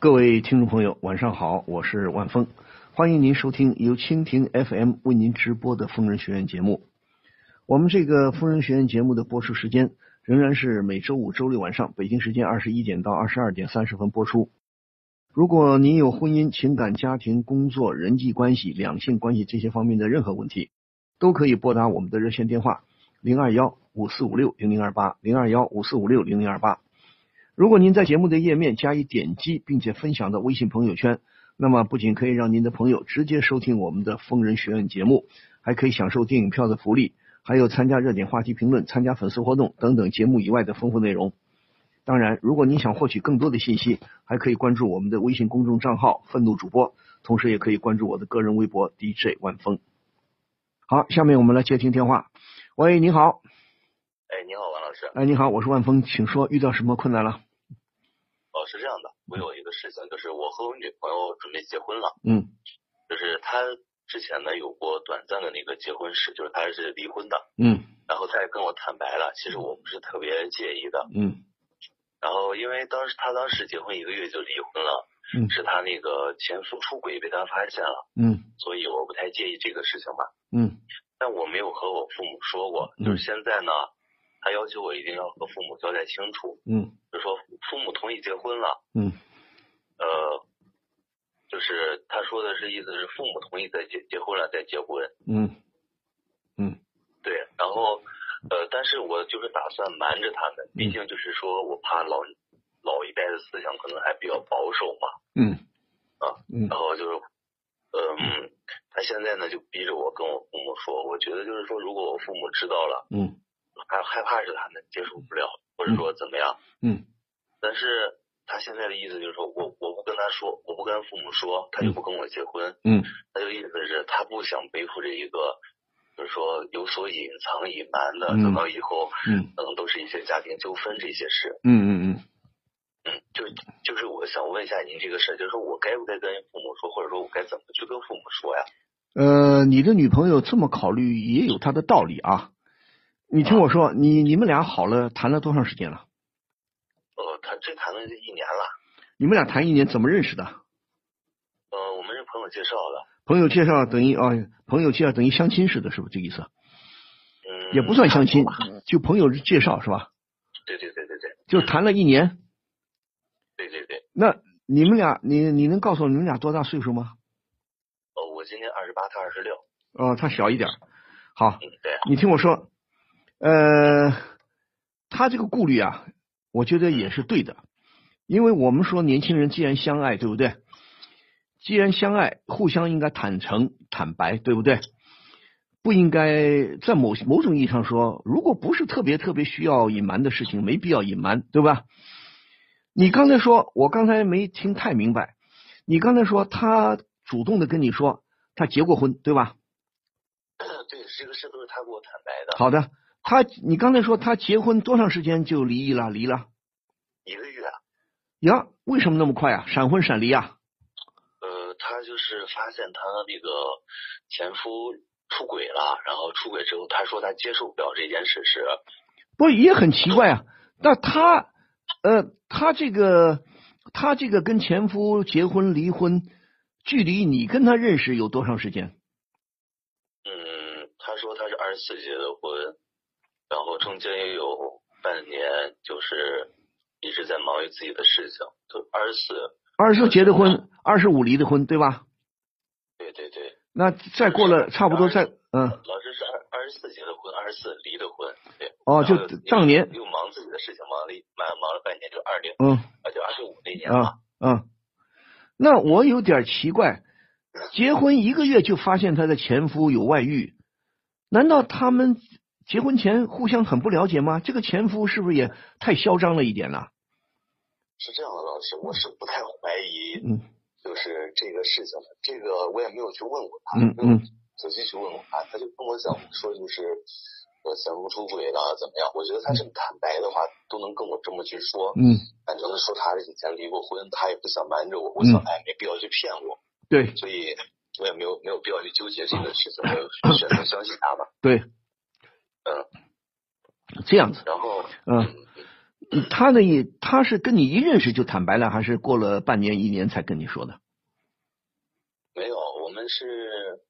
各位听众朋友，晚上好，我是万峰，欢迎您收听由蜻蜓 FM 为您直播的疯人学院节目。我们这个疯人学院节目的播出时间仍然是每周五、周六晚上，北京时间二十一点到二十二点三十分播出。如果您有婚姻、情感、家庭、工作、人际关系、两性关系这些方面的任何问题，都可以拨打我们的热线电话零二幺五四五六零零二八零二幺五四五六零零二八。如果您在节目的页面加以点击，并且分享到微信朋友圈，那么不仅可以让您的朋友直接收听我们的疯人学院节目，还可以享受电影票的福利，还有参加热点话题评论、参加粉丝活动等等节目以外的丰富内容。当然，如果您想获取更多的信息，还可以关注我们的微信公众账号“愤怒主播”，同时也可以关注我的个人微博 DJ 万峰。好，下面我们来接听电话。喂，你好。哎，你好，王老师。哎，你好，我是万峰，请说，遇到什么困难了？我有一个事情，就是我和我女朋友准备结婚了。嗯。就是她之前呢有过短暂的那个结婚史，就是她是离婚的。嗯。然后她也跟我坦白了，其实我不是特别介意的。嗯。然后因为当时她当时结婚一个月就离婚了，嗯是她那个前夫出轨被她发现了，嗯所以我不太介意这个事情吧。嗯但我没有和我父母说过，嗯就是现在呢，她要求我一定要和父母交代清楚，嗯。就说父母同意结婚了。嗯。呃，就是他说的是意思是父母同意再结结婚了再结婚，嗯嗯。对，然后呃，但是我就是打算瞒着他们，毕竟就是说我怕老老一代的思想可能还比较保守嘛，嗯。啊，嗯。然后就是嗯，他现在呢就逼着我跟我父母说，我觉得就是说如果我父母知道了，嗯还害怕是他们接受不了，或者说怎么样，嗯但是他现在的意思就是说我我不跟他说，我不跟父母说，他就不跟我结婚。嗯他就意思是，他不想背负着一个，就是说有所隐藏、隐瞒的，嗯等到以后，嗯可能都是一些家庭纠纷这些事。嗯嗯嗯嗯，就就是我想问一下您这个事儿，就是说我该不该跟父母说，或者说我该怎么去跟父母说呀？呃，你的女朋友这么考虑也有她的道理啊。你听我说，你你们俩好了，谈了多长时间了？呃，谈这谈了一年了，你们俩谈一年，怎么认识的？呃，我们是朋友介绍的，朋友介绍等于啊，朋友介绍等于相亲似的，是不是这意思？嗯，也不算相亲吧，就朋友介绍是吧？对对对对对，就谈了一年。对对对，那你们俩，你你能告诉我你们俩多大岁数吗？哦，我今年二十八，他二十六，哦，他小一点儿。好，嗯，对，你听我说，呃，他这个顾虑啊，我觉得也是对的，因为我们说年轻人既然相爱，对不对？既然相爱，互相应该坦诚坦白，对不对？不应该在某某种意义上说，如果不是特别特别需要隐瞒的事情，没必要隐瞒，对吧？你刚才说，我刚才没听太明白，你刚才说他主动的跟你说他结过婚，对吧？对，这个事都是他跟我坦白的，好的，他你刚才说他结婚多长时间就离异了？离了一个月。呀？为什么那么快啊？闪婚闪离啊？呃，他就是发现他那个前夫出轨了，然后出轨之后，他说他接受不了这件事实。不也很奇怪啊？那他呃，他这个他这个跟前夫结婚离婚，距离你跟他认识有多长时间？嗯，他说他是二十四结的婚，然后中间也有半年，就是一直在忙于自己的事情。就二十四，二十四结的婚，二十五离的婚，对吧？对对对，那再过了差不多再嗯老师是二二十四结的婚，二十四离的婚，对。哦，就当年又忙自己的事情，忙了一忙忙了半年，就二零嗯啊，就二十五那年嘛。啊嗯，那我有点奇怪，结婚一个月就发现她的前夫有外遇，难道他们结婚前互相很不了解吗？这个前夫是不是也太嚣张了一点了？是这样的，老师，我是不太怀疑，嗯就是这个事情的。这个我也没有去问过他，嗯没有嗯仔细去问过他，他就跟我讲说，就是我前夫出轨了怎么样？我觉得他这么坦白的话，都能跟我这么去说，嗯，反正说他以前离过婚，他也不想瞒着我，我嗯想哎没必要去骗我，对所以我也没有没有必要去纠结这个事情，我选择相信他吧。对，嗯，这样子，然后嗯，他呢也他是跟你一认识就坦白了，还是过了半年一年才跟你说的？没有，我们是，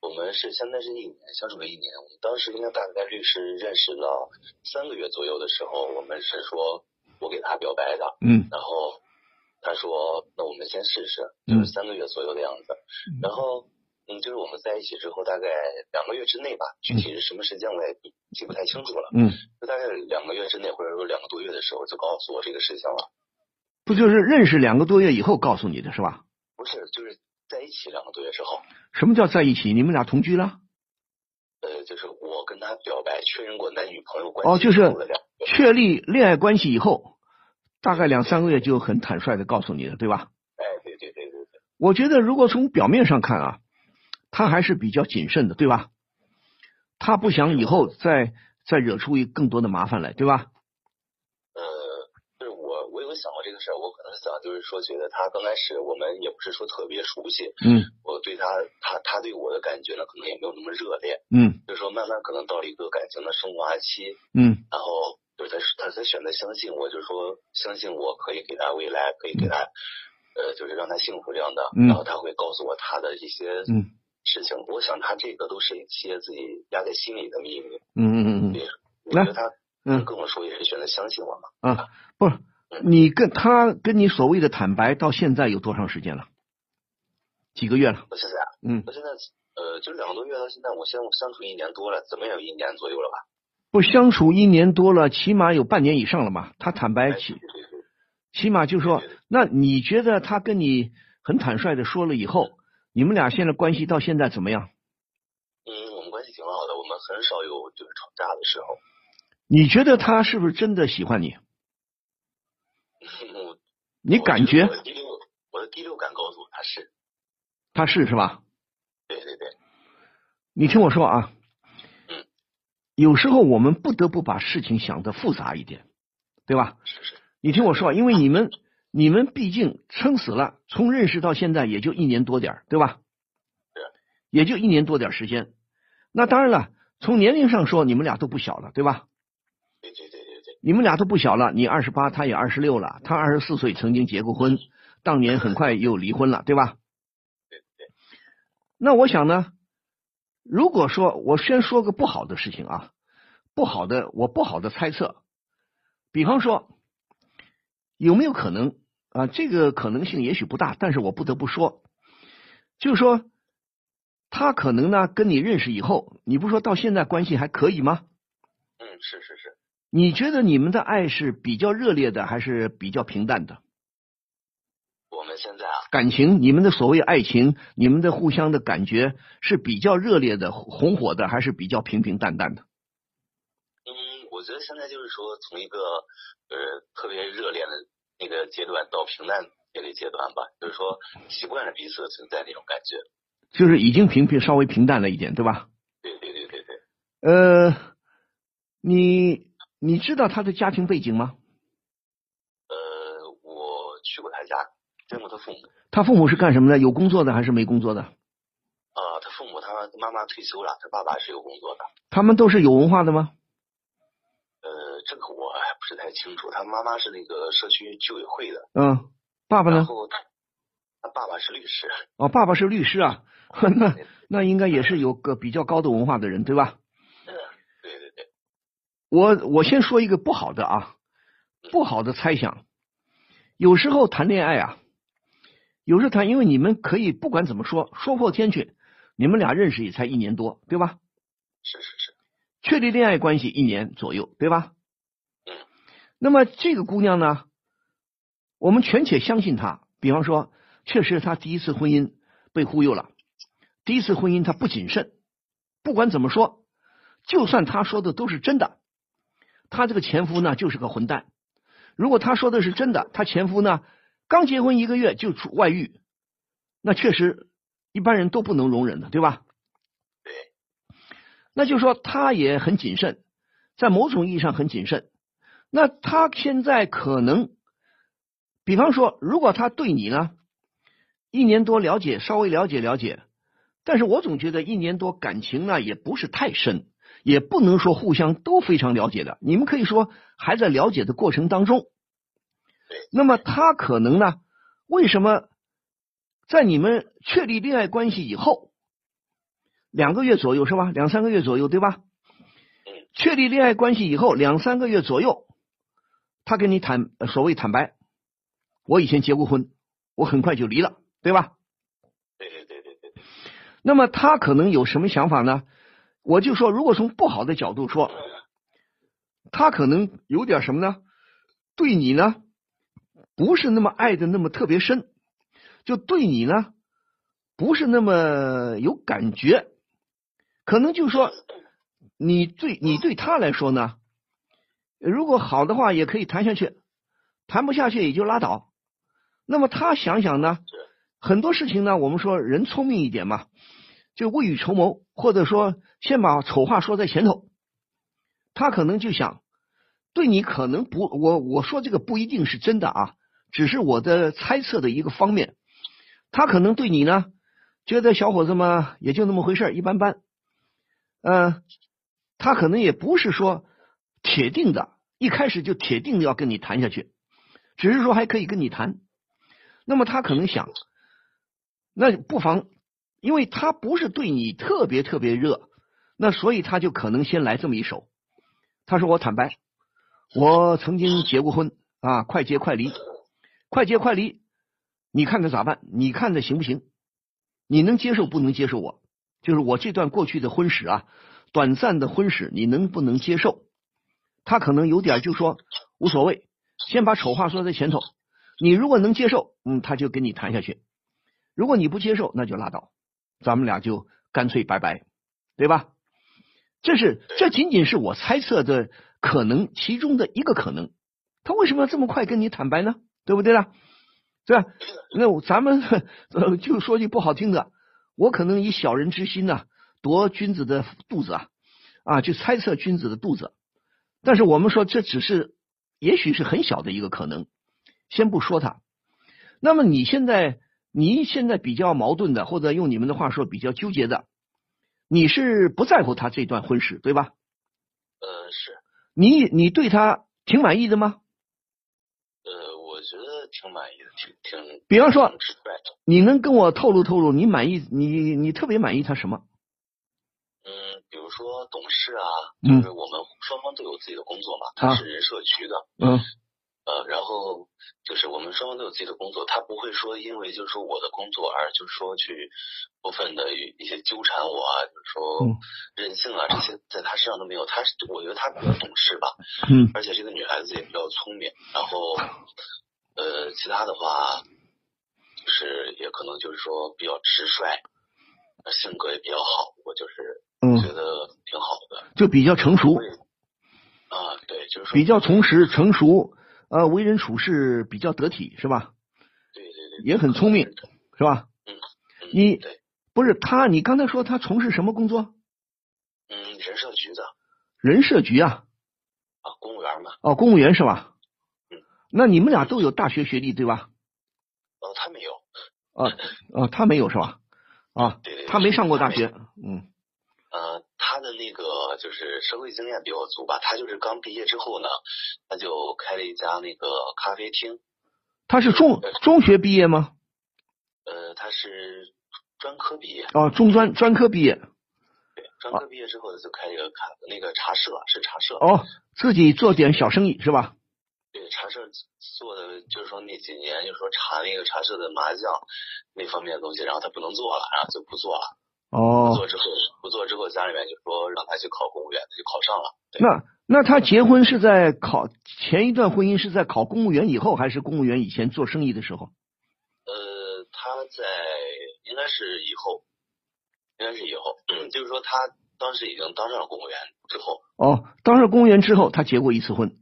我们是现在是一年相处了一年。我们当时跟他大概率是认识了三个月左右的时候，我们是说我给他表白的，嗯。然后他说那我们先试试，就是三个月左右的样子。然后嗯，就是我们在一起之后大概两个月之内吧，具体是什么时间我也记不太清楚了。嗯，就大概两个月之内，或者说两个多月的时候，就告诉我这个事情了。不就是认识两个多月以后告诉你的是吧？不是，就是在一起两个多月之后，什么叫在一起？你们俩同居了？呃，就是我跟他表白，确认过男女朋友关系哦，就是确立恋爱关系以后，大概两三个月就很坦率的告诉你了，对吧？哎，对对对对对，我觉得如果从表面上看啊，他还是比较谨慎的，对吧？他不想以后再再惹出一更多的麻烦来，对吧？呃，就是我我有想过这个事儿，我可能想就是说，觉得他刚开始我们也不是说特别熟悉，嗯。我对他他他对我的感觉呢，可能也没有那么热烈，嗯。就是说慢慢可能到了一个感情的升华期，嗯。然后就是他他才选择相信我，就是说相信我可以给他未来，可以给他，呃，就是让他幸福这样的，嗯。然后他会告诉我他的一些嗯事情，我想他这个都是一些自己压在心里的秘密，嗯嗯嗯嗯对，我觉得他嗯跟我说也是选择相信我嘛，啊，不是你跟他跟你所谓的坦白到现在有多长时间了？几个月了？到现在啊，嗯，到现在呃，就两个多月到现在，我相相处一年多了，怎么也有一年左右了吧？不相处一年多了，起码有半年以上了嘛。他坦白哎起起码就说那你觉得他跟你很坦率的说了以后，你们俩现在关系到现在怎么样？嗯，我们关系挺好的，我们很少有就是吵架的时候。你觉得他是不是真的喜欢你？我你感觉我的第六，我的第六感告诉我他是，他是是吧？对对对，你听我说啊嗯，有时候我们不得不把事情想的复杂一点，对吧？是是，你听我说，因为你们你们毕竟撑死了，从认识到现在也就一年多点儿对吧？也就一年多点儿时间。那当然了，从年龄上说，你们俩都不小了，对吧？对对对对对，你们俩都不小了，你二十八，他也二十六了，他二十四岁曾经结过婚，当年很快又离婚了，对吧？对对，那我想呢，如果说我先说个不好的事情啊，不好的，我不好的猜测，比方说有没有可能啊？这个可能性也许不大，但是我不得不说，就是说他可能呢跟你认识以后，你不说到现在关系还可以吗？嗯，是是是，你觉得你们的爱是比较热烈的，还是比较平淡的？我们现在啊，感情，你们的所谓爱情，你们的互相的感觉是比较热烈的、红火的，还是比较平平淡淡的？嗯，我觉得现在就是说从一个呃特别热烈的那个阶段到平淡这个阶段吧，就是说习惯了彼此的存在那种感觉。就是已经平平稍微平淡了一点，对吧？对对对对对，呃，你你知道他的家庭背景吗？呃，我去过他家，见过他父母。他父母是干什么的？有工作的还是没工作的？啊、他父母他妈妈退休了，他爸爸是有工作的。他们都是有文化的吗？呃，这个我还不是太清楚。他妈妈是那个社区居委会的，嗯，爸爸呢？然后他他爸爸是律师。哦，爸爸是律师啊，那那应该也是有个比较高的文化的人，对吧？嗯，对对对，我我先说一个不好的啊，不好的猜想。有时候谈恋爱啊，有时候谈，因为你们可以不管怎么说，说破天去，你们俩认识也才一年多，对吧？是是是，确立恋爱关系一年左右，对吧？嗯。那么这个姑娘呢，我们全且相信她。比方说，确实她第一次婚姻被忽悠了，第一次婚姻她不谨慎。不管怎么说，就算她说的都是真的，她这个前夫呢就是个混蛋。如果她说的是真的，她前夫呢刚结婚一个月就出外遇，那确实一般人都不能容忍的，对吧？那就说他也很谨慎，在某种意义上很谨慎。那他现在可能，比方说，如果他对你呢，一年多了解，稍微了解了解，但是我总觉得一年多感情呢也不是太深，也不能说互相都非常了解的，你们可以说还在了解的过程当中。那么他可能呢？为什么在你们确立恋爱关系以后两个月左右是吧？两三个月左右对吧？确立恋爱关系以后两三个月左右，他跟你坦所谓坦白，我以前结过婚，我很快就离了，对吧？对对对对对。那么他可能有什么想法呢？我就说，如果从不好的角度说，他可能有点什么呢？对你呢，不是那么爱的那么特别深，就对你呢，不是那么有感觉。可能就说，你对你对他来说呢，如果好的话也可以谈下去，谈不下去也就拉倒。那么他想想呢，很多事情呢，我们说人聪明一点嘛。就未雨绸缪，或者说先把丑话说在前头，他可能就想对你可能不，我我说这个不一定是真的啊，只是我的猜测的一个方面。他可能对你呢，觉得小伙子嘛也就那么回事，一般般。嗯，他可能也不是说铁定的，一开始就铁定的要跟你谈下去，只是说还可以跟你谈。那么他可能想，那不妨。因为他不是对你特别特别热，那所以他就可能先来这么一手。他说：“我坦白，我曾经结过婚啊，快结快离，快结快离，你看看咋办？你看看行不行？你能接受不能接受？我就是我这段过去的婚史啊，短暂的婚史，你能不能接受？”他可能有点就说无所谓，先把丑话说在前头。你如果能接受，嗯，他就跟你谈下去；如果你不接受，那就拉倒。咱们俩就干脆拜拜，对吧？这是这仅仅是我猜测的可能其中的一个可能。他为什么要这么快跟你坦白呢？对不对呢？对吧？那咱们 呃就说句不好听的，我可能以小人之心呢夺君子的肚子啊啊，去猜测君子的肚子。但是我们说这只是也许是很小的一个可能，先不说他。那么你现在？你现在比较矛盾的，或者用你们的话说比较纠结的，你是不在乎他这段婚事，对吧？呃，是。你你对他挺满意的吗？呃，我觉得挺满意的，挺挺。比方说，你能跟我透露透露，你满意你你特别满意他什么？嗯，比如说懂事啊，就是我们双方都有自己的工作嘛，他是人社局的，嗯。呃，然后就是我们双方都有自己的工作，他不会说因为就是说我的工作而就是说去过分的一些纠缠我啊，就是说任性啊这些在他身上都没有。他我觉得他比较懂事吧，嗯，而且这个女孩子也比较聪明。然后呃，其他的话就是也可能就是说比较直率，性格也比较好，我就是觉得挺好的，就比较成熟。啊，对，就是比较从实成熟。呃，为人处事比较得体，是吧？对对对，也很聪明，是吧？嗯，你不是他？你刚才说他从事什么工作？嗯，人社局的。人社局啊？啊，公务员嘛。哦，公务员是吧？嗯。那你们俩都有大学学历对吧？哦，他没有。啊啊，他没有是吧？啊，对对，他没上过大学，嗯。呃，他的那个就是社会经验比我足吧。他就是刚毕业之后呢，他就开了一家那个咖啡厅。他是中中学毕业吗？呃，他是专科毕业。哦，中专专科毕业。对，专科毕业之后就开一个咖那个茶社，是茶社。哦，自己做点小生意是吧？对，茶社做的就是说那几年，就是说查那个茶社的麻将那方面的东西，然后他不能做了，然后就不做了。哦，不做之后，不做之后，家里面就说让他去考公务员，他就考上了。那那他结婚是在考前一段婚姻是在考公务员以后，还是公务员以前做生意的时候？呃，他在应该是以后，应该是以后，就是说他当时已经当上了公务员之后。哦，当上公务员之后，他结过一次婚。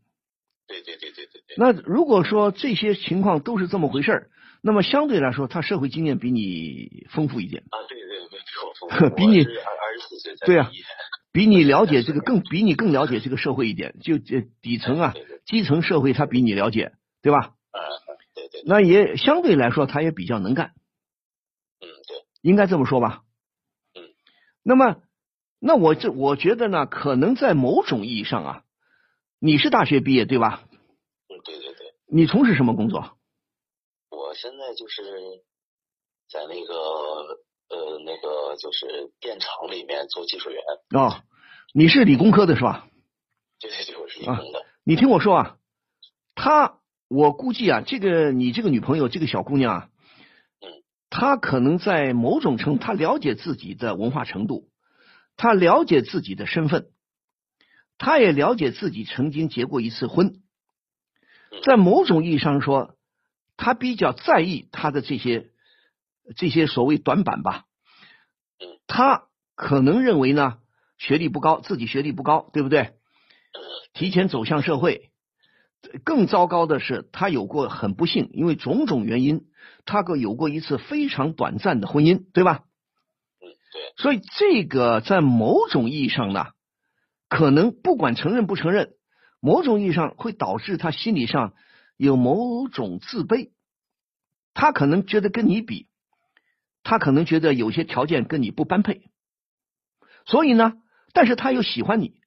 对对对对对对。那如果说这些情况都是这么回事儿，那么相对来说，他社会经验比你丰富一点。啊，对对对，比我丰 富。比你二十四岁对啊，比你了解这个 更比你更了解这个社会一点，就这底层啊，基层社会他比你了解，对吧？啊，对对。那也相对来说，他也比较能干。嗯，对。应该这么说吧。嗯。那么，那我这我觉得呢，可能在某种意义上啊，你是大学毕业对吧？嗯，对对对。你从事什么工作？我现在就是在那个呃那个就是电厂里面做技术员。哦，你是理工科的是吧？对对对，我是理工的。你听我说啊，他我估计啊，这个你这个女朋友这个小姑娘啊，嗯，她可能在某种程度，她了解自己的文化程度。她了解自己的身份，他也了解自己曾经结过一次婚，在某种意义上说，他比较在意他的这些这些所谓短板吧。他可能认为呢，学历不高，自己学历不高，对不对？提前走向社会，更糟糕的是，他有过很不幸，因为种种原因，他个有过一次非常短暂的婚姻，对吧？所以，这个在某种意义上呢，可能不管承认不承认，某种意义上会导致他心理上有某种自卑。他可能觉得跟你比，他可能觉得有些条件跟你不般配。所以呢，但是他又喜欢你，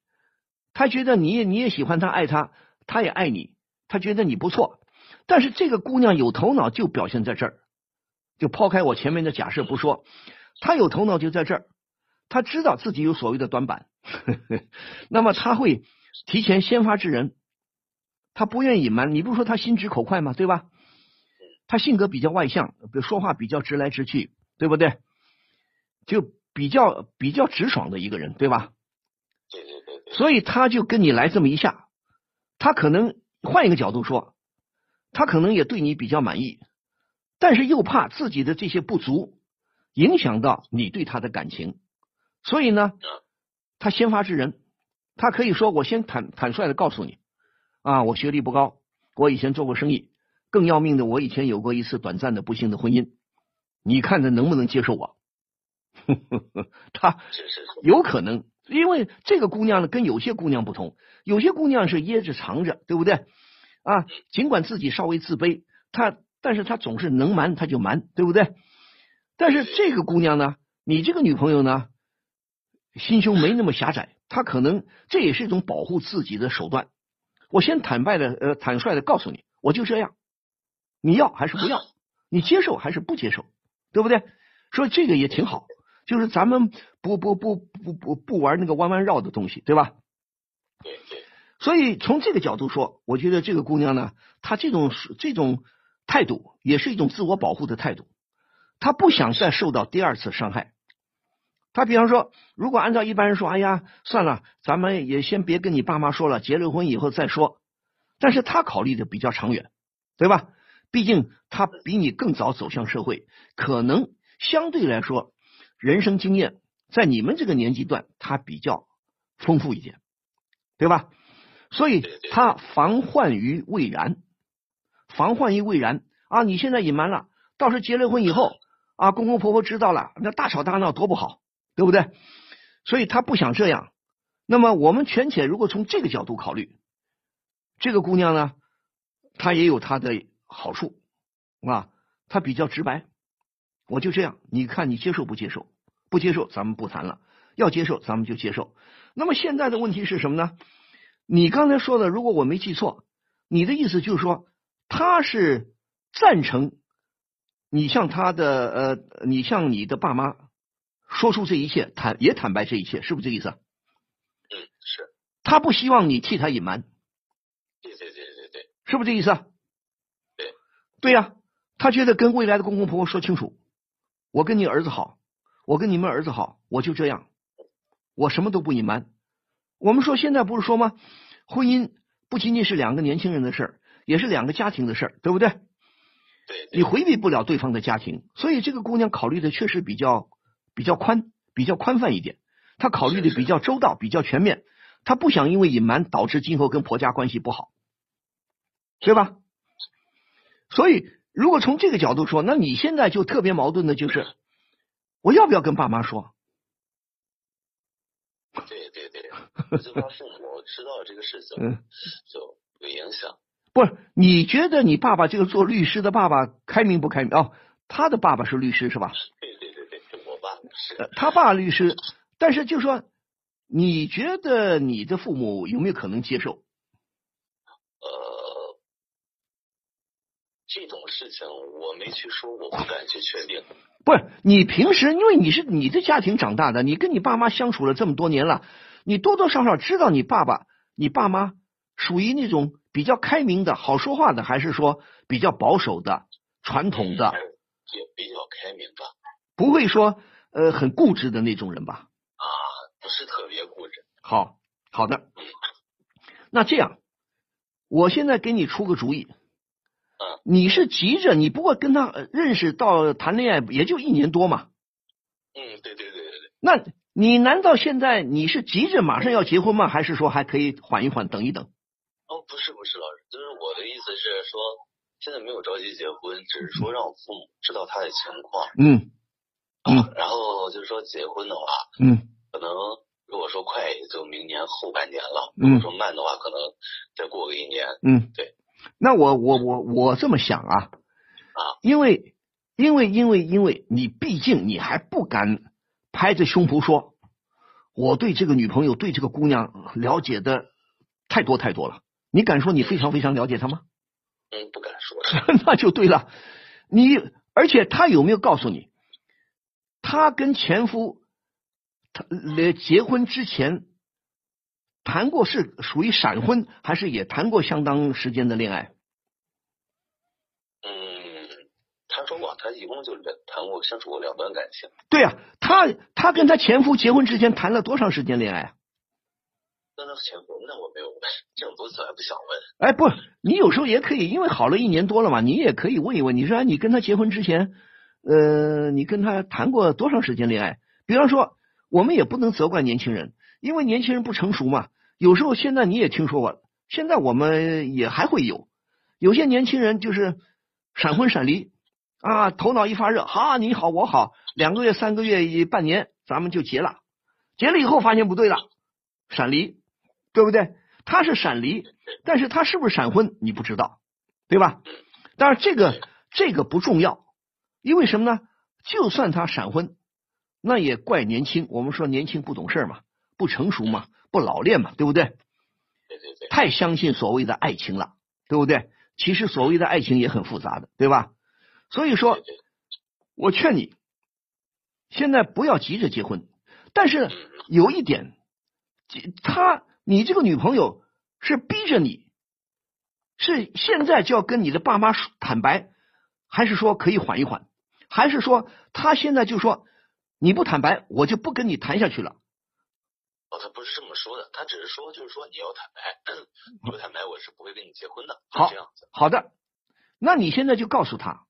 他觉得你也你也喜欢他，爱他，他也爱你，他觉得你不错。但是这个姑娘有头脑，就表现在这儿。就抛开我前面的假设不说。他有头脑就在这儿，他知道自己有所谓的短板，那么他会提前先发制人，他不愿意隐瞒。你不是说他心直口快吗？对吧？他性格比较外向，说话比较直来直去，对不对？就比较比较直爽的一个人，对吧？对对对。所以他就跟你来这么一下，他可能换一个角度说，他可能也对你比较满意，但是又怕自己的这些不足。影响到你对他的感情，所以呢，他先发制人，他可以说：“我先坦坦率的告诉你，啊，我学历不高，我以前做过生意，更要命的，我以前有过一次短暂的不幸的婚姻，你看他能不能接受我？” 他有可能，因为这个姑娘呢，跟有些姑娘不同，有些姑娘是掖着藏着，对不对？啊，尽管自己稍微自卑，她，但是她总是能瞒，她就瞒，对不对？但是这个姑娘呢，你这个女朋友呢，心胸没那么狭窄，他可能这也是一种保护自己的手段。我先坦白的呃坦率的告诉你，我就这样，你要还是不要？你接受还是不接受？对不对？说这个也挺好，就是咱们不不不不不不玩那个弯弯绕的东西，对吧？所以从这个角度说，我觉得这个姑娘呢，她这种这种态度也是一种自我保护的态度。她不想再受到第二次伤害。他比方说，如果按照一般人说，哎呀，算了，咱们也先别跟你爸妈说了，结了婚以后再说。但是他考虑的比较长远，对吧？毕竟他比你更早走向社会，可能相对来说，人生经验在你们这个年纪段，他比较丰富一点，对吧？所以他防患于未然，防患于未然啊！你现在隐瞒了，到时候结了婚以后。啊，公公婆婆知道了，那大吵大闹多不好，对不对？所以他不想这样。那么我们权且如果从这个角度考虑，这个姑娘呢，她也有她的好处啊，她比较直白。我就这样，你看你接受不接受？不接受，咱们不谈了；要接受，咱们就接受。那么现在的问题是什么呢？你刚才说的，如果我没记错，你的意思就是说，他是赞成。你向他的呃，你向你的爸妈说出这一切，坦也坦白这一切，是不是这意思？嗯，是。他不希望你替他隐瞒。对对对对对。是不是这意思？对。对呀，他觉得跟未来的公公婆婆说清楚，我跟你儿子好，我跟你们儿子好，我就这样，我什么都不隐瞒。我们说现在不是说吗？婚姻不仅仅是两个年轻人的事儿，也是两个家庭的事儿，对不对？你回避不了对方的家庭，所以这个姑娘考虑的确实比较比较宽，比较宽泛一点。他考虑的比较周到，比较全面。他不想因为隐瞒导致今后跟婆家关系不好，对吧？所以如果从这个角度说，那你现在就特别矛盾的就是，我要不要跟爸妈说？对 对对，就怕父母知道这个事情，就有影响。不是，你觉得你爸爸这个做律师的爸爸开明不开明？哦，他的爸爸是律师是吧？对他爸律师，但是就说你觉得你的父母有没有可能接受？呃，这种事情我没去说，我不敢去确定。不是你平时，因为你是你的家庭长大的，你跟你爸妈相处了这么多年了，你多多少少知道你爸爸、你爸妈属于那种比较开明的、好说话的，还是说比较保守的、传统的，也比较开明吧？不会说呃很固执的那种人吧？啊，不是特别固执。好，好的。那这样，我现在给你出个主意。嗯，你是急着，你不过跟他呃认识到谈恋爱也就一年多嘛。嗯，对对对对对。那你难道现在你是急着马上要结婚吗？还是说还可以缓一缓，等一等？哦，不是不是，老师，就是我的意思是说，现在没有着急结婚，只是说让我父母知道他的情况。嗯嗯。然后就是说结婚的话，嗯，可能如果说快，也就明年后半年了；嗯如果说慢的话，可能再过个一年。嗯，对。那我我我我这么想啊，啊，因为因为因为因为你毕竟你还不敢拍着胸脯说，我对这个女朋友对这个姑娘了解的太多太多了。你敢说你非常非常了解她吗？嗯，不敢说。那就对了。你而且她有没有告诉你，她跟前夫他呃结婚之前谈过是属于闪婚，还是也谈过相当时间的恋爱？嗯，他说过，他一共就两谈过相处过两段感情。对呀、她她跟她前夫结婚之前谈了多长时间恋爱啊？那他前夫，那我没有问，这种东西我还不想问。哎，不，你有时候也可以，因为好了一年多了嘛，你也可以问一问。你说哎你跟他结婚之前，呃，你跟他谈过多长时间恋爱？比方说，我们也不能责怪年轻人，因为年轻人不成熟嘛。有时候现在你也听说过，现在我们也还会有有些年轻人就是闪婚闪离啊，头脑一发热，哈，你好我好，两个月、三个月、半年，咱们就结了。结了以后发现不对了，闪离，对不对？他是闪离，但是他是不是闪婚你不知道，对吧？当然这个这个不重要，因为什么呢？就算他闪婚，那也怪年轻。我们说年轻不懂事嘛，不成熟嘛，不老练嘛，对不对？对对对，太相信所谓的爱情了，对不对？其实所谓的爱情也很复杂的，对吧？所以说我劝你，现在不要急着结婚，但是有一点，他你这个女朋友是逼着你，是现在就要跟你的爸妈说坦白，还是说可以缓一缓？还是说他现在就说你不坦白，我就不跟你谈下去了？哦，他不是这么说的，他只是说，就是说你要坦白，你不坦白，我是不会跟你结婚的。好这样子。好的，那你现在就告诉他，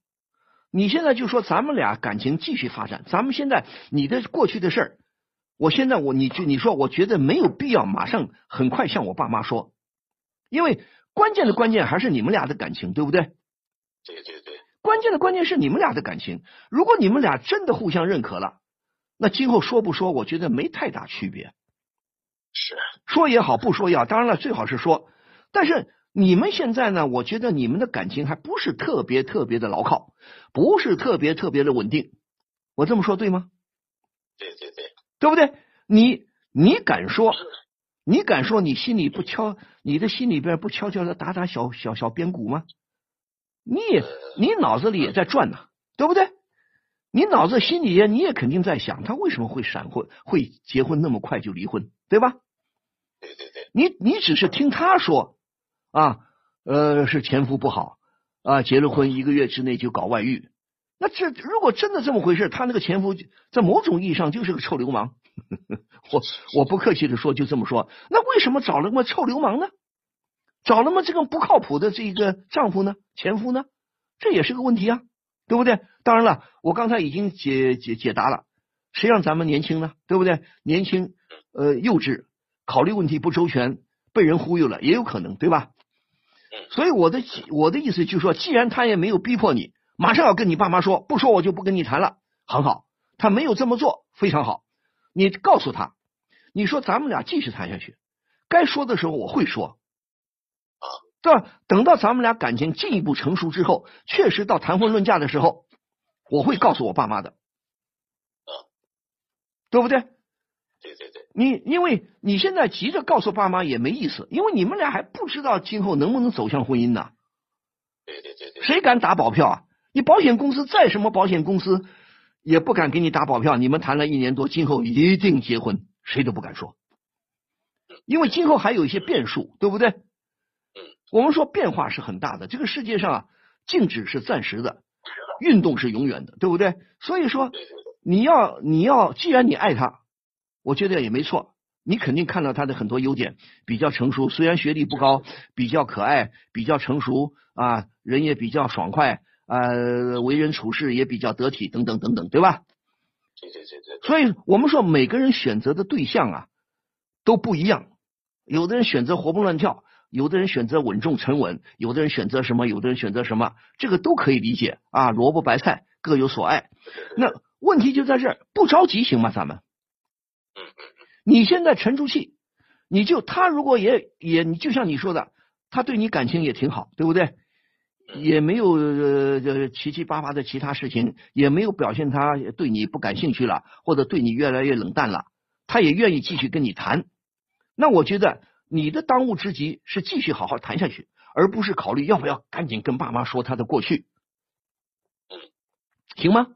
你现在就说咱们俩感情继续发展，咱们现在你的过去的事儿，我现在我你就你说，我觉得没有必要马上很快向我爸妈说，因为关键的关键还是你们俩的感情，对不对？对对对，关键的关键是你们俩的感情，如果你们俩真的互相认可了，那今后说不说，我觉得没太大区别。是，说也好，不说也好，当然了，最好是说。但是你们现在呢，我觉得你们的感情还不是特别特别的牢靠，不是特别特别的稳定。我这么说对吗？对对对，对不对？你你敢说？你敢说你心里不敲，你的心里边不悄悄的打打小小小边鼓吗？你也你脑子里也在转呢，对不对？你脑子心里也你也肯定在想，他为什么会闪婚，会结婚那么快就离婚，对吧？对对对，你你只是听他说啊，呃，是前夫不好啊，结了婚一个月之内就搞外遇，那这如果真的这么回事，他那个前夫在某种意义上就是个臭流氓。我我不客气的说，就这么说。那为什么找了个臭流氓呢？找了么这个不靠谱的这个丈夫呢？前夫呢？这也是个问题啊，对不对？当然了，我刚才已经解解解答了，谁让咱们年轻呢？对不对？年轻呃幼稚，考虑问题不周全，被人忽悠了也有可能，对吧？所以我的我的意思就是说，既然他也没有逼迫你，马上要跟你爸妈说，不说我就不跟你谈了，很好。他没有这么做，非常好。你告诉他，你说咱们俩继续谈下去，该说的时候我会说，对吧？等到咱们俩感情进一步成熟之后，确实到谈婚论嫁的时候，我会告诉我爸妈的，啊，对不对？对对对，你因为你现在急着告诉爸妈也没意思，因为你们俩还不知道今后能不能走向婚姻呢。对对对对，谁敢打保票啊？你保险公司再什么保险公司也不敢给你打保票。你们谈了一年多，今后一定结婚，谁都不敢说，因为今后还有一些变数，对不对？嗯，我们说变化是很大的，这个世界上啊，静止是暂时的，运动是永远的，对不对？所以说，你要你要，既然你爱他，我觉得也没错。你肯定看到他的很多优点，比较成熟，虽然学历不高，比较可爱，比较成熟啊，人也比较爽快，呃，为人处事也比较得体，等等等等，对吧？对对对对，所以我们说每个人选择的对象啊都不一样，有的人选择活蹦乱跳，有的人选择稳重沉稳，有的人选择什么，有的人选择什么，这个都可以理解啊，萝卜白菜各有所爱。那问题就在这儿，不着急行吗？咱们。嗯嗯你现在沉住气，你就他如果也也你就像你说的，他对你感情也挺好，对不对？也没有呃这七七八八的其他事情，也没有表现他对你不感兴趣了，或者对你越来越冷淡了，他也愿意继续跟你谈。那我觉得你的当务之急是继续好好谈下去，而不是考虑要不要赶紧跟爸妈说他的过去。嗯，行吗？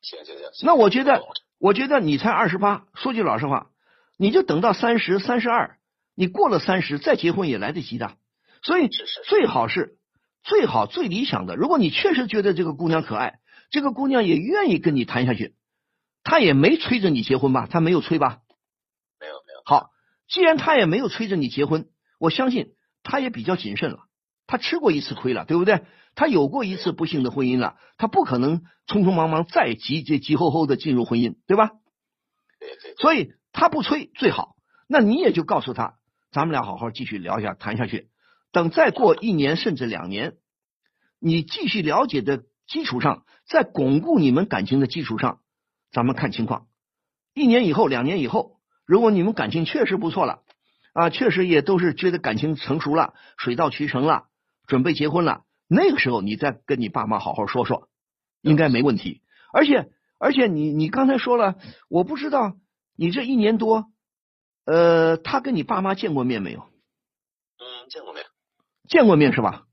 行行行，那我觉得，我觉得你才二十八，说句老实话，你就等到三十、三十二，你过了三十再结婚也来得及的。所以最好是最好最理想的，如果你确实觉得这个姑娘可爱，这个姑娘也愿意跟你谈下去，她也没催着你结婚吧？她没有催吧？没有没有，好，既然他也没有催着你结婚，我相信他也比较谨慎了。他吃过一次亏了，对不对？他有过一次不幸的婚姻了，他不可能匆匆忙忙再急急急吼吼的进入婚姻，对吧？所以他不催最好。那你也就告诉他，咱们俩好好继续聊一下，谈下去。等再过一年甚至两年，你继续了解的基础上，在巩固你们感情的基础上，咱们看情况。一年以后、两年以后，如果你们感情确实不错了，啊，确实也都是觉得感情成熟了，水到渠成了，准备结婚了，那个时候你再跟你爸妈好好说说，应该没问题。而且，而且你你刚才说了，我不知道你这一年多，呃，他跟你爸妈见过面没有？嗯，见过面？见过面是吧？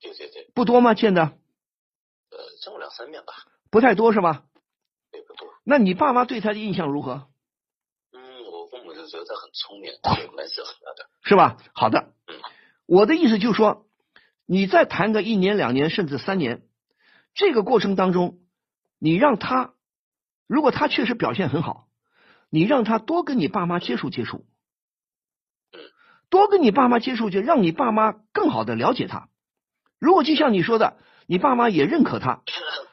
对对对，不多吗？见的呃，见过两三面吧，不太多是吧？也不多。那你爸妈对他的印象如何？觉得他很聪明，蛮喜欢他的。是吧？好的嗯，我的意思就是说，你再谈个一年、两年，甚至三年，这个过程当中，你让他，如果他确实表现很好，你让他多跟你爸妈接触接触，多跟你爸妈接触，就让你爸妈更好的了解他。如果就像你说的，你爸妈也认可他，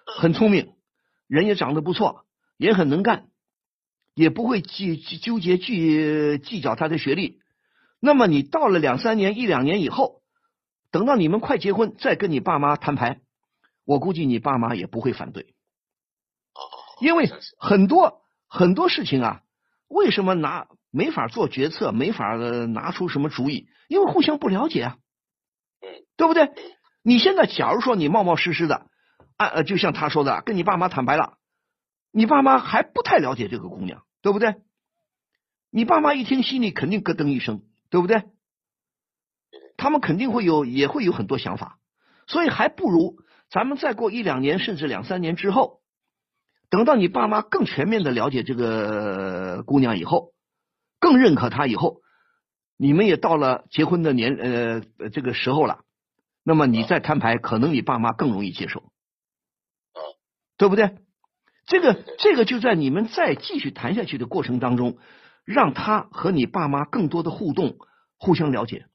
很聪明，人也长得不错，也很能干，也不会计纠结计计较他的学历。那么你到了两三年、一两年以后，等到你们快结婚，再跟你爸妈摊牌，我估计你爸妈也不会反对，哦，因为很多很多事情啊，为什么拿没法做决策，没法呃拿出什么主意？因为互相不了解啊，嗯，对不对？你现在假如说你冒冒失失的，啊呃，就像他说的，跟你爸妈坦白了，你爸妈还不太了解这个姑娘，对不对？你爸妈一听，心里肯定咯噔一声，对不对？他们肯定会有，也会有很多想法，所以还不如咱们再过一两年，甚至两三年之后，等到你爸妈更全面的了解这个姑娘以后，更认可她以后，你们也到了结婚的年呃这个时候了，那么你再摊牌，可能你爸妈更容易接受，对不对？这个这个就在你们再继续谈下去的过程当中，让他和你爸妈更多的互动，互相了解。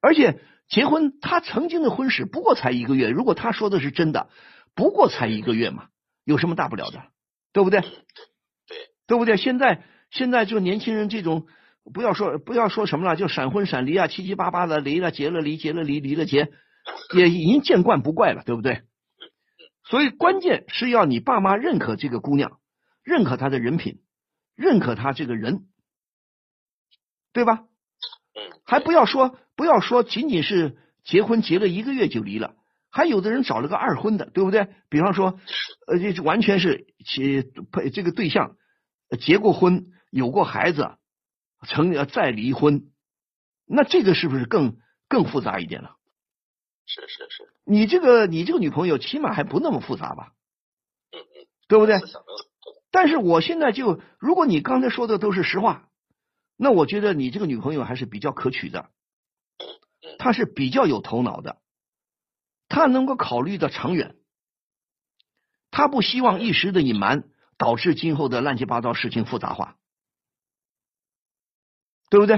而且结婚，他曾经的婚史不过才一个月，如果他说的是真的，不过才一个月嘛，有什么大不了的，对不对？对，对不对？现在现在就年轻人这种，不要说不要说什么了，就闪婚闪离啊，七七八八的离了结了离结了离离了结，也已经见惯不怪了，对不对？所以关键是要你爸妈认可这个姑娘，认可她的人品，认可她这个人，对吧？嗯，还不要说不要说仅仅是结婚结了一个月就离了，还有的人找了个二婚的，对不对？比方说，呃，这完全是其配这个对象，结过婚、有过孩子，曾再离婚，那这个是不是更更复杂一点了？是是是，你这个你这个女朋友起码还不那么复杂吧？嗯嗯，对不对？但是我现在就，如果你刚才说的都是实话，那我觉得你这个女朋友还是比较可取的，她是比较有头脑的，她能够考虑的长远，她不希望一时的隐瞒导致今后的乱七八糟事情复杂化，对不对？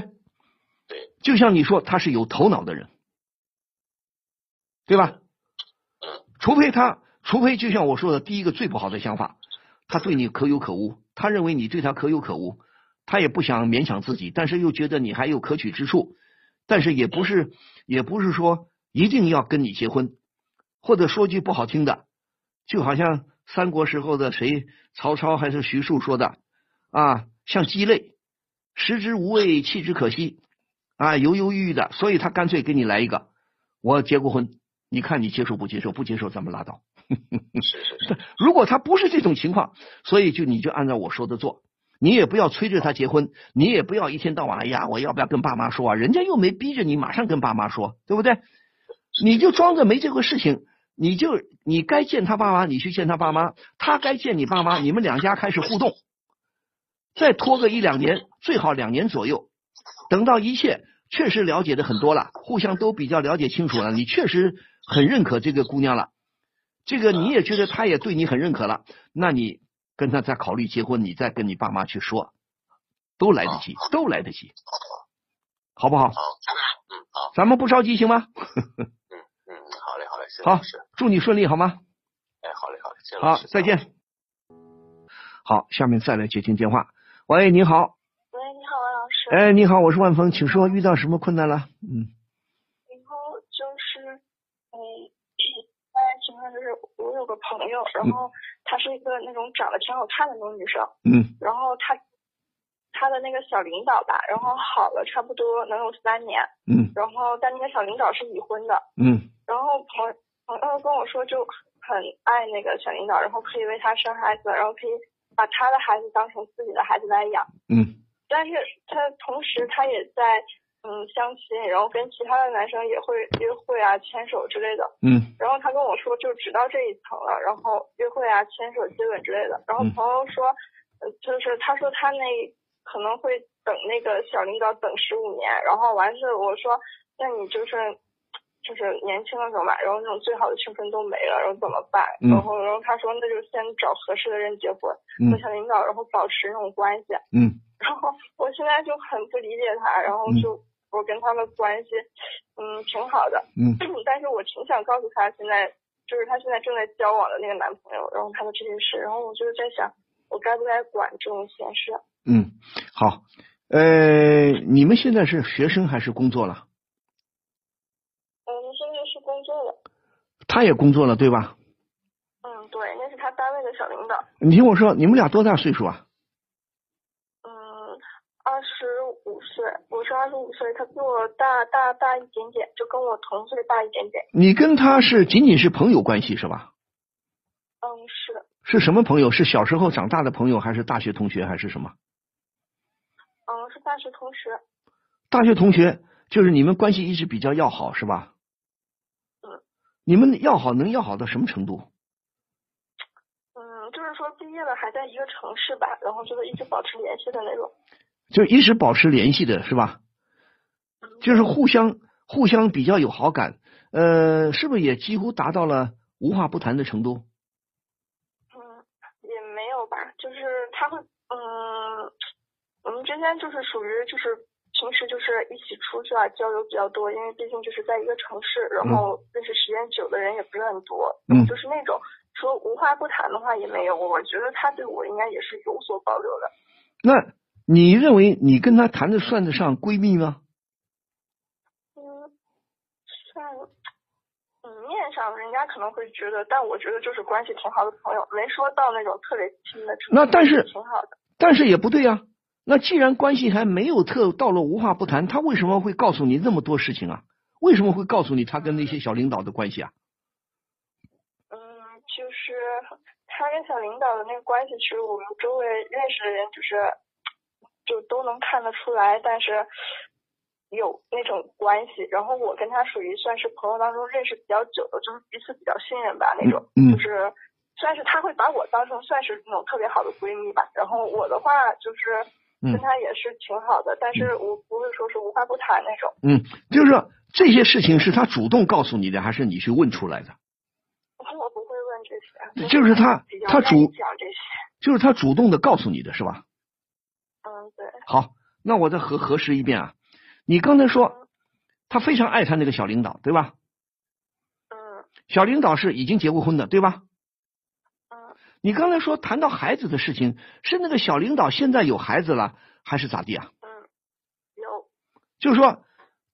对，就像你说，他是有头脑的人，对吧？除非他，除非就像我说的，第一个最不好的想法，他对你可有可无，他认为你对他可有可无，他也不想勉强自己，但是又觉得你还有可取之处，但是也不是，也不是说一定要跟你结婚，或者说句不好听的，就好像三国时候的谁，曹操还是徐庶说的啊，像鸡肋，食之无味，弃之可惜啊，犹犹豫豫的，所以他干脆给你来一个，我结过婚，你看你接受不接受？不接受咱们拉倒。是是是，如果他不是这种情况，所以就你就按照我说的做，你也不要催着他结婚，你也不要一天到晚哎呀，我要不要跟爸妈说啊？人家又没逼着你马上跟爸妈说，对不对？你就装着没这个事情，你就你该见他爸妈，你去见他爸妈，他该见你爸妈，你们两家开始互动，再拖个一两年，最好两年左右，等到一切确实了解的很多了，互相都比较了解清楚了，你确实很认可这个姑娘了。这个你也觉得她也对你很认可了，那你跟她再考虑结婚，你再跟你爸妈去说，都来得及，都来得及，好不好？好，嗯好，咱们不着急行吗？嗯嗯，好嘞好嘞，谢谢好，祝你顺利好吗？哎，好嘞好嘞，谢谢老好，再见。好，下面再来接听电话。喂，你好，喂，你好，王老师。哎，你好，我是万峰，请说，遇到什么困难了？嗯然后就是，嗯，大概情况就是，我有个朋友，然后她是一个那种长得挺好看的那种女生，嗯。然后她她的那个小领导吧，然后好了差不多能有三年，嗯。然后但那个小领导是已婚的，嗯。然后朋朋友跟我说就很爱那个小领导，然后可以为他生孩子，然后可以把他的孩子当成自己的孩子来养。嗯。但是他同时他也在嗯相亲，然后跟其他的男生也会约会啊、牵手之类的。嗯然后他跟我说，就只到这一层了，然后约会啊、牵手、接吻之类的。然后嗯朋友说，呃，就是他说他那可能会等那个小领导等十五年，然后完事我说，那你就是就是年轻的时候嘛，然后那种最好的青春都没了，然后怎么办？嗯然后然后他说那就先找合适的人结婚，和嗯小领导，然后保持那种关系。嗯然后我现在就很不理解他，然后就我跟他的关系，嗯，挺好的，嗯 但是我挺想告诉他，现在就是他现在正在交往的那个男朋友，然后他的这些事，然后我就是在想，我该不该管这种闲事？嗯，好，呃，你们现在是学生还是工作了？嗯，现在是工作了，他也工作了，对吧？嗯，对，那是他单位的小领导，你听我说，你们俩多大岁数啊？嗯，二十五岁，我是二十五岁，他比我大大大一点点，就跟我同岁大一点点，你跟他是仅仅是朋友关系是吧？嗯，是的，是什么朋友？是小时候长大的朋友，还是大学同学，还是什么？嗯，是大学同学，大学同学就是你们关系一直比较要好，是吧？嗯。你们要好能要好到什么程度？嗯，就是说毕业了还在一个城市吧，然后就是一直保持联系的那种。就一直保持联系的是吧？嗯就是互相互相比较有好感，呃，是不是也几乎达到了无话不谈的程度？嗯，也没有吧，就是他会，嗯，我们之间就是属于就是平时就是一起出去啊交流比较多，因为毕竟就是在一个城市，然后认识时间久的人也不是很多，嗯就是那种说无话不谈的话也没有，我觉得他对我应该也是有所保留的。那你认为你跟他谈的算得上闺蜜吗？嗯，算，嗯，面上人家可能会觉得，但我觉得就是关系挺好的朋友，没说到那种特别亲的程度。那但是挺好的。但是也不对啊。那既然关系还没有特到了无话不谈，他为什么会告诉你那么多事情啊？为什么会告诉你他跟那些小领导的关系啊？嗯，就是他跟小领导的那个关系，其实我们周围认识的人就是就都能看得出来，但是有那种关系。然后我跟他属于算是朋友当中认识比较久的，就是彼此比较信任吧那种，嗯就是算是他会把我当成算是那种特别好的闺蜜吧。然后我的话就是嗯跟他也是挺好的，但是我不会说是无话不谈那种。嗯，就是说这些事情是他主动告诉你的，还是你去问出来的？我不会问这些，就是他他主讲这些。就是他主动的告诉你的是吧？嗯，对。好，那我再核核实一遍啊。你刚才说他非常爱他那个小领导，对吧？嗯小领导是已经结过婚的，对吧？嗯，你刚才说谈到孩子的事情，是那个小领导现在有孩子了，还是咋地啊？嗯，有，就是说，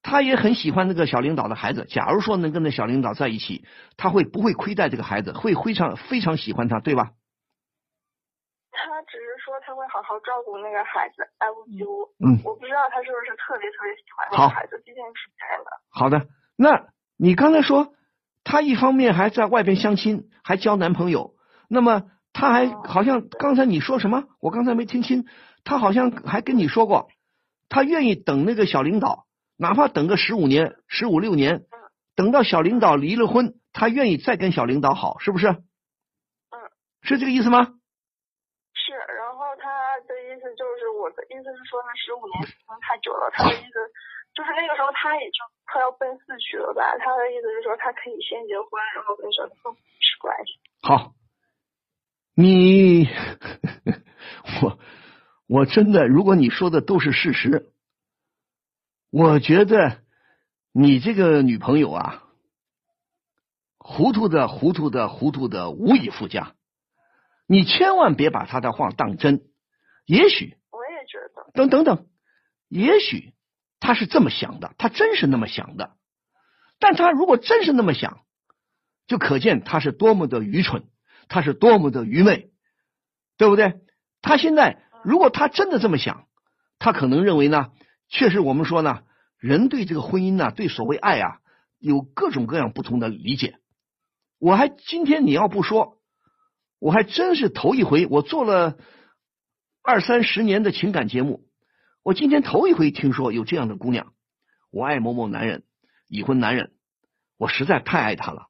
他也很喜欢那个小领导的孩子。假如说能跟那小领导在一起，他会不会亏待这个孩子？会非常非常喜欢他，对吧？他只是说他会好好照顾那个孩子，爱屋及乌。嗯，我不知道他是不是特别特别喜欢那个孩子，毕竟是别人的。好的。那你刚才说，他一方面还在外边相亲，还交男朋友，那么他还哦好像刚才你说什么？我刚才没听清。他好像还跟你说过，他愿意等那个小领导，哪怕等个十五年、十五六年，等到小领导离了婚，他愿意再跟小领导好，是不是？嗯，是这个意思吗？意思是说，那十五年时间太久了。他的意思就是那个时候他也就快要奔四去了吧。他的意思是说，他可以先结婚，然后跟小领导保持关系。好，你我我真的，如果你说的都是事实，我觉得你这个女朋友啊，糊涂的糊涂的糊涂的无以复加，你千万别把她的话当真。也许等等等，也许他是这么想的，他真是那么想的。但他如果真是那么想，就可见他是多么的愚蠢，他是多么的愚昧，对不对？他现在如果他真的这么想，他可能认为呢，确实我们说呢，人对这个婚姻呢，对所谓爱啊，有各种各样不同的理解。我还今天你要不说，我还真是头一回，我做了二三十年的情感节目，我今天头一回听说有这样的姑娘，我爱某某男人，已婚男人，我实在太爱他了，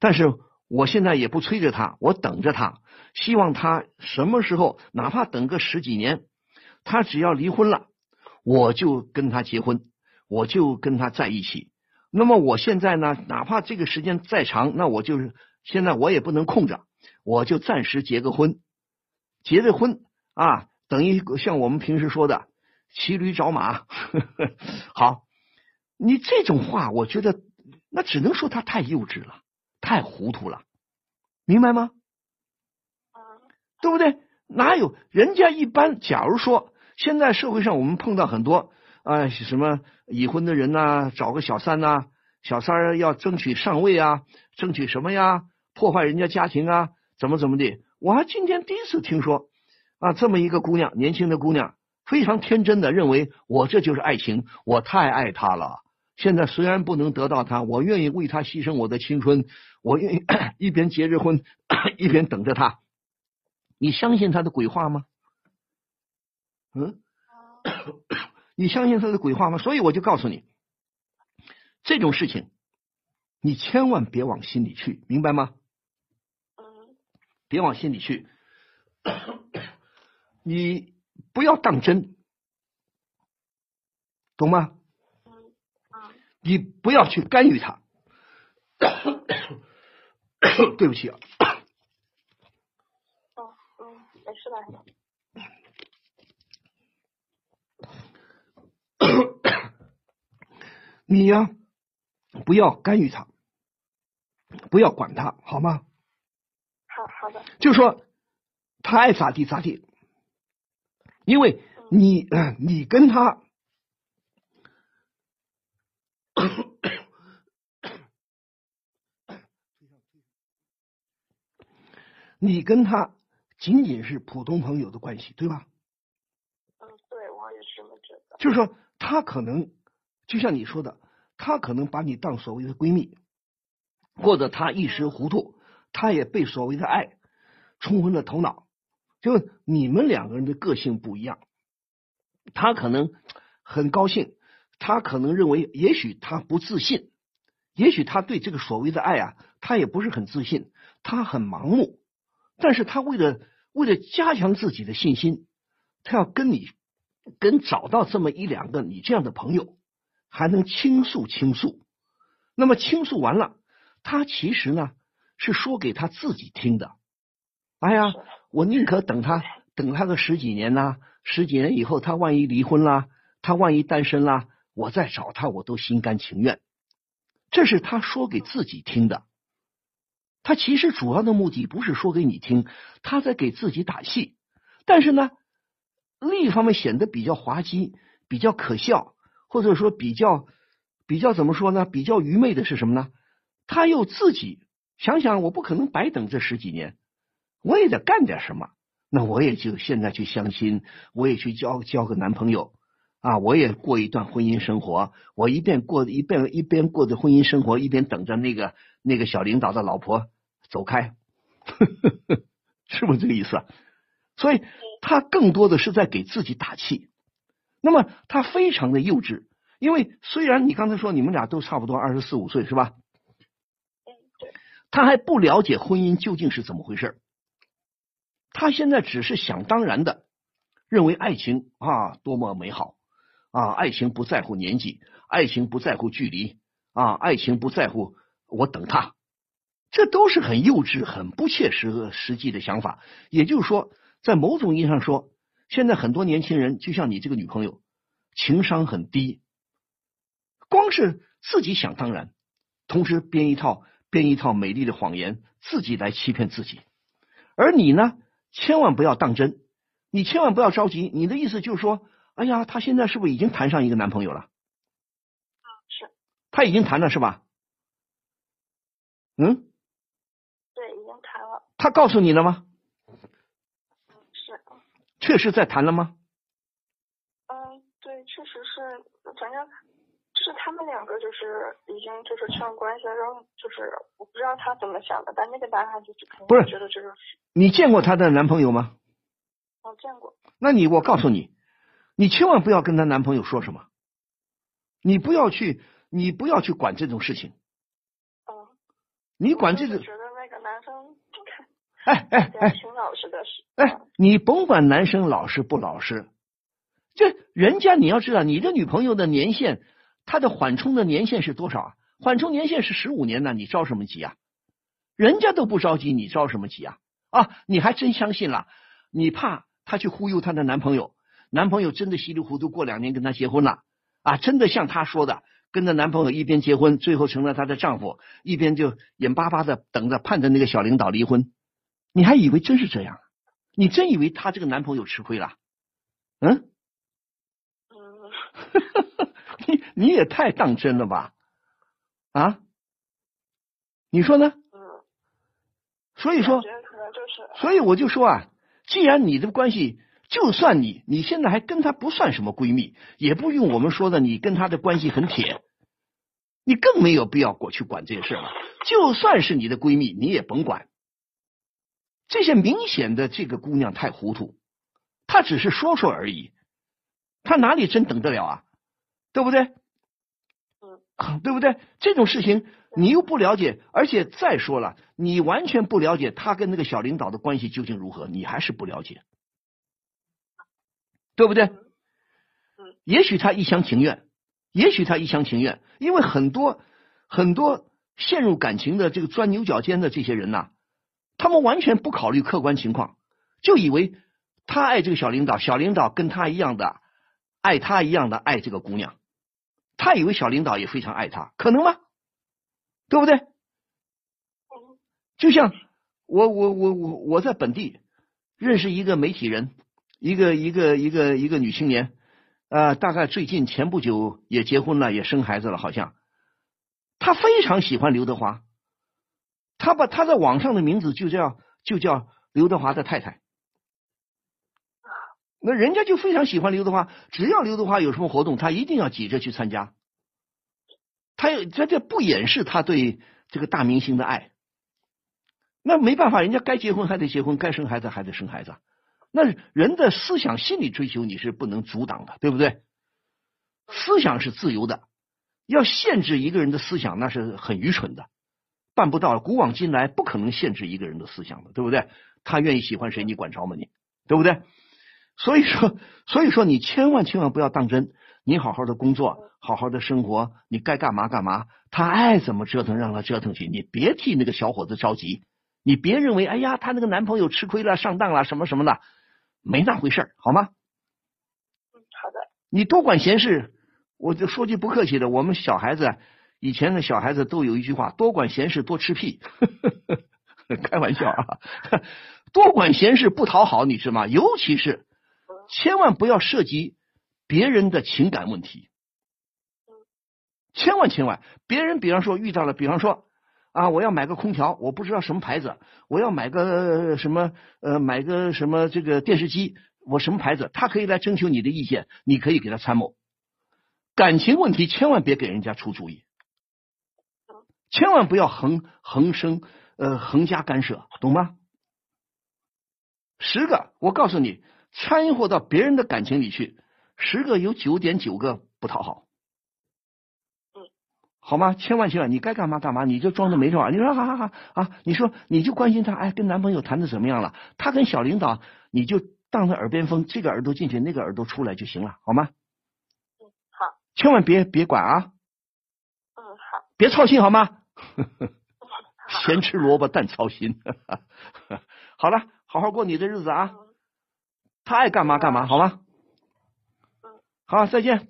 但是我现在也不催着他，我等着他，希望他什么时候，哪怕等个十几年，他只要离婚了，我就跟他结婚，我就跟他在一起。那么我现在呢，哪怕这个时间再长，那我就是现在我也不能空着，我就暂时结个婚，结了婚啊，等于像我们平时说的骑驴找马。好，你这种话，我觉得那只能说他太幼稚了，太糊涂了，明白吗？嗯对不对？哪有人家一般？假如说现在社会上我们碰到很多啊、什么已婚的人呐、找个小三呐、小三儿要争取上位啊，争取什么呀？破坏人家家庭啊，怎么怎么的？我还今天第一次听说啊，这么一个姑娘，年轻的姑娘，非常天真的认为我这就是爱情，我太爱他了。现在虽然不能得到他，我愿意为他牺牲我的青春，我愿意 一边结着婚，一边等着他。你相信他的鬼话吗？嗯，你相信他的鬼话吗？所以我就告诉你，这种事情你千万别往心里去，明白吗？嗯别往心里去，你不要当真，懂吗？你不要去干预他。对不起啊，哦嗯，没事吧？你呀、不要干预他，不要管他，好吗？好好的，就说他爱咋地咋地，因为你呃你跟他，你跟他仅仅是普通朋友的关系，对吧？嗯，对我也是这么觉得。就是说他可能就像你说的，他可能把你当所谓的闺蜜，或者他一时糊涂，他也被所谓的爱冲昏了头脑。就你们两个人的个性不一样，他可能很高兴，他可能认为，也许他不自信，也许他对这个所谓的爱啊，他也不是很自信，他很盲目。但是他为了为了加强自己的信心，他要跟你跟找到这么一两个你这样的朋友，还能倾诉倾诉。那么倾诉完了，他其实呢是说给他自己听的。哎呀，我宁可等他等他个十几年呐，十几年以后他万一离婚啦，他万一单身啦，我再找他我都心甘情愿。这是他说给自己听的。他其实主要的目的不是说给你听，他在给自己打气。但是呢，另一方面显得比较滑稽、比较可笑，或者说比较比较怎么说呢？比较愚昧的是什么呢？他又自己想想，我不可能白等这十几年，我也得干点什么。那我也就现在去相亲，我也去交交个男朋友啊，我也过一段婚姻生活。我一边过一边一边过着婚姻生活，一边等着那个那个小领导的老婆。走开，是不是这个意思？所以他更多的是在给自己打气。那么他非常的幼稚，因为虽然你刚才说你们俩都差不多二十四五岁，是吧？他还不了解婚姻究竟是怎么回事他现在只是想当然的认为爱情啊多么美好啊，爱情不在乎年纪，爱情不在乎距离啊，爱情不在乎我等他。这都是很幼稚、很不切实实际的想法。也就是说，在某种意义上说，现在很多年轻人就像你这个女朋友，情商很低，光是自己想当然，同时编一套编一套美丽的谎言，自己来欺骗自己。而你呢，千万不要当真，你千万不要着急。你的意思就是说，哎呀，她现在是不是已经谈上一个男朋友了？啊，是。她已经谈了是吧？嗯。对，已经谈了他告诉你了吗？是。确实在谈了吗？嗯，对，确实是，反正就是他们两个就是已经就是确认关系了，然后就是我不知道他怎么想的，但那个男孩就是肯定觉得这个。你见过她的男朋友吗？我见过。那你我告诉你，你千万不要跟她男朋友说什么，你不要去，你不要去管这种事情。嗯。你管这个。觉得那个男生。哎哎哎，挺老实的是。哎，你甭管男生老实不老实，这人家你要知道，你的女朋友的年限，她的缓冲的年限是多少啊？缓冲年限是十五年呢，你着什么急啊？人家都不着急，你着什么急啊？啊，你还真相信了？你怕她去忽悠她的男朋友，男朋友真的稀里糊涂过两年跟她结婚了啊？真的像她说的，跟着男朋友一边结婚，最后成了她的丈夫，一边就眼巴巴的等着盼着那个小领导离婚。你还以为真是这样？你真以为她这个男朋友吃亏了？嗯？嗯，你你也太当真了吧？啊？你说呢？嗯。所以说，所以我就说啊，既然你的关系，就算你你现在还跟她不算什么闺蜜，也不用我们说的你跟她的关系很铁，你更没有必要过去管这些事了。就算是你的闺蜜，你也甭管。这些明显的这个姑娘太糊涂，她只是说说而已，她哪里真等得了啊？对不对？嗯，对不对？这种事情你又不了解，而且再说了，你完全不了解他跟那个小领导的关系究竟如何，你还是不了解，对不对？嗯，也许他一厢情愿，也许他一厢情愿，因为很多很多陷入感情的这个钻牛角尖的这些人呐。他们完全不考虑客观情况，就以为他爱这个小领导，小领导跟他一样的爱他一样的爱这个姑娘，他以为小领导也非常爱他，可能吗？对不对？就像我我我我我在本地认识一个媒体人，一个一个一个一个女青年，呃，大概最近前不久也结婚了，也生孩子了，好像她非常喜欢刘德华。他把他在网上的名字就叫就叫刘德华的太太，那人家就非常喜欢刘德华，只要刘德华有什么活动，他一定要挤着去参加。他他这不掩饰他对这个大明星的爱。那没办法，人家该结婚还得结婚，该生孩子还得生孩子。那人的思想、心理追求你是不能阻挡的，对不对？思想是自由的，要限制一个人的思想，那是很愚蠢的，办不到。古往今来，不可能限制一个人的思想的，对不对？他愿意喜欢谁，你管着吗？你对不对？所以说，所以说，你千万千万不要当真。你好好的工作，好好的生活，你该干嘛干嘛。他爱怎么折腾，让他折腾去。你别替那个小伙子着急，你别认为，哎呀，他那个男朋友吃亏了、上当了，什么什么的，没那回事好吗？嗯，好的。你多管闲事，我就说句不客气的，我们小孩子以前的小孩子都有一句话：多管闲事多吃屁。开玩笑啊，多管闲事不讨好，你知道吗？尤其是千万不要涉及。别人的情感问题，千万千万，别人比方说遇到了，比方说啊，我要买个空调，我不知道什么牌子，我要买个什么呃，买个什么这个电视机，我什么牌子，他可以来征求你的意见，你可以给他参谋。感情问题千万别给人家出主意，千万不要横横生呃横加干涉，懂吗？十个，我告诉你，掺和到别人的感情里去。十个有九点九个不讨好，嗯，好吗？千万千万，你该干嘛干嘛，你就装着没事儿。你说好好好啊，你说你就关心他，哎，跟男朋友谈的怎么样了？他跟小领导，你就当着耳边风，这个耳朵进去，那个耳朵出来就行了，好吗？嗯，好。千万别别管啊。嗯，好。别操心好吗？咸吃萝卜淡操心。好了，好好过你的日子啊。他爱干嘛干嘛，好吗？嗯好，再见。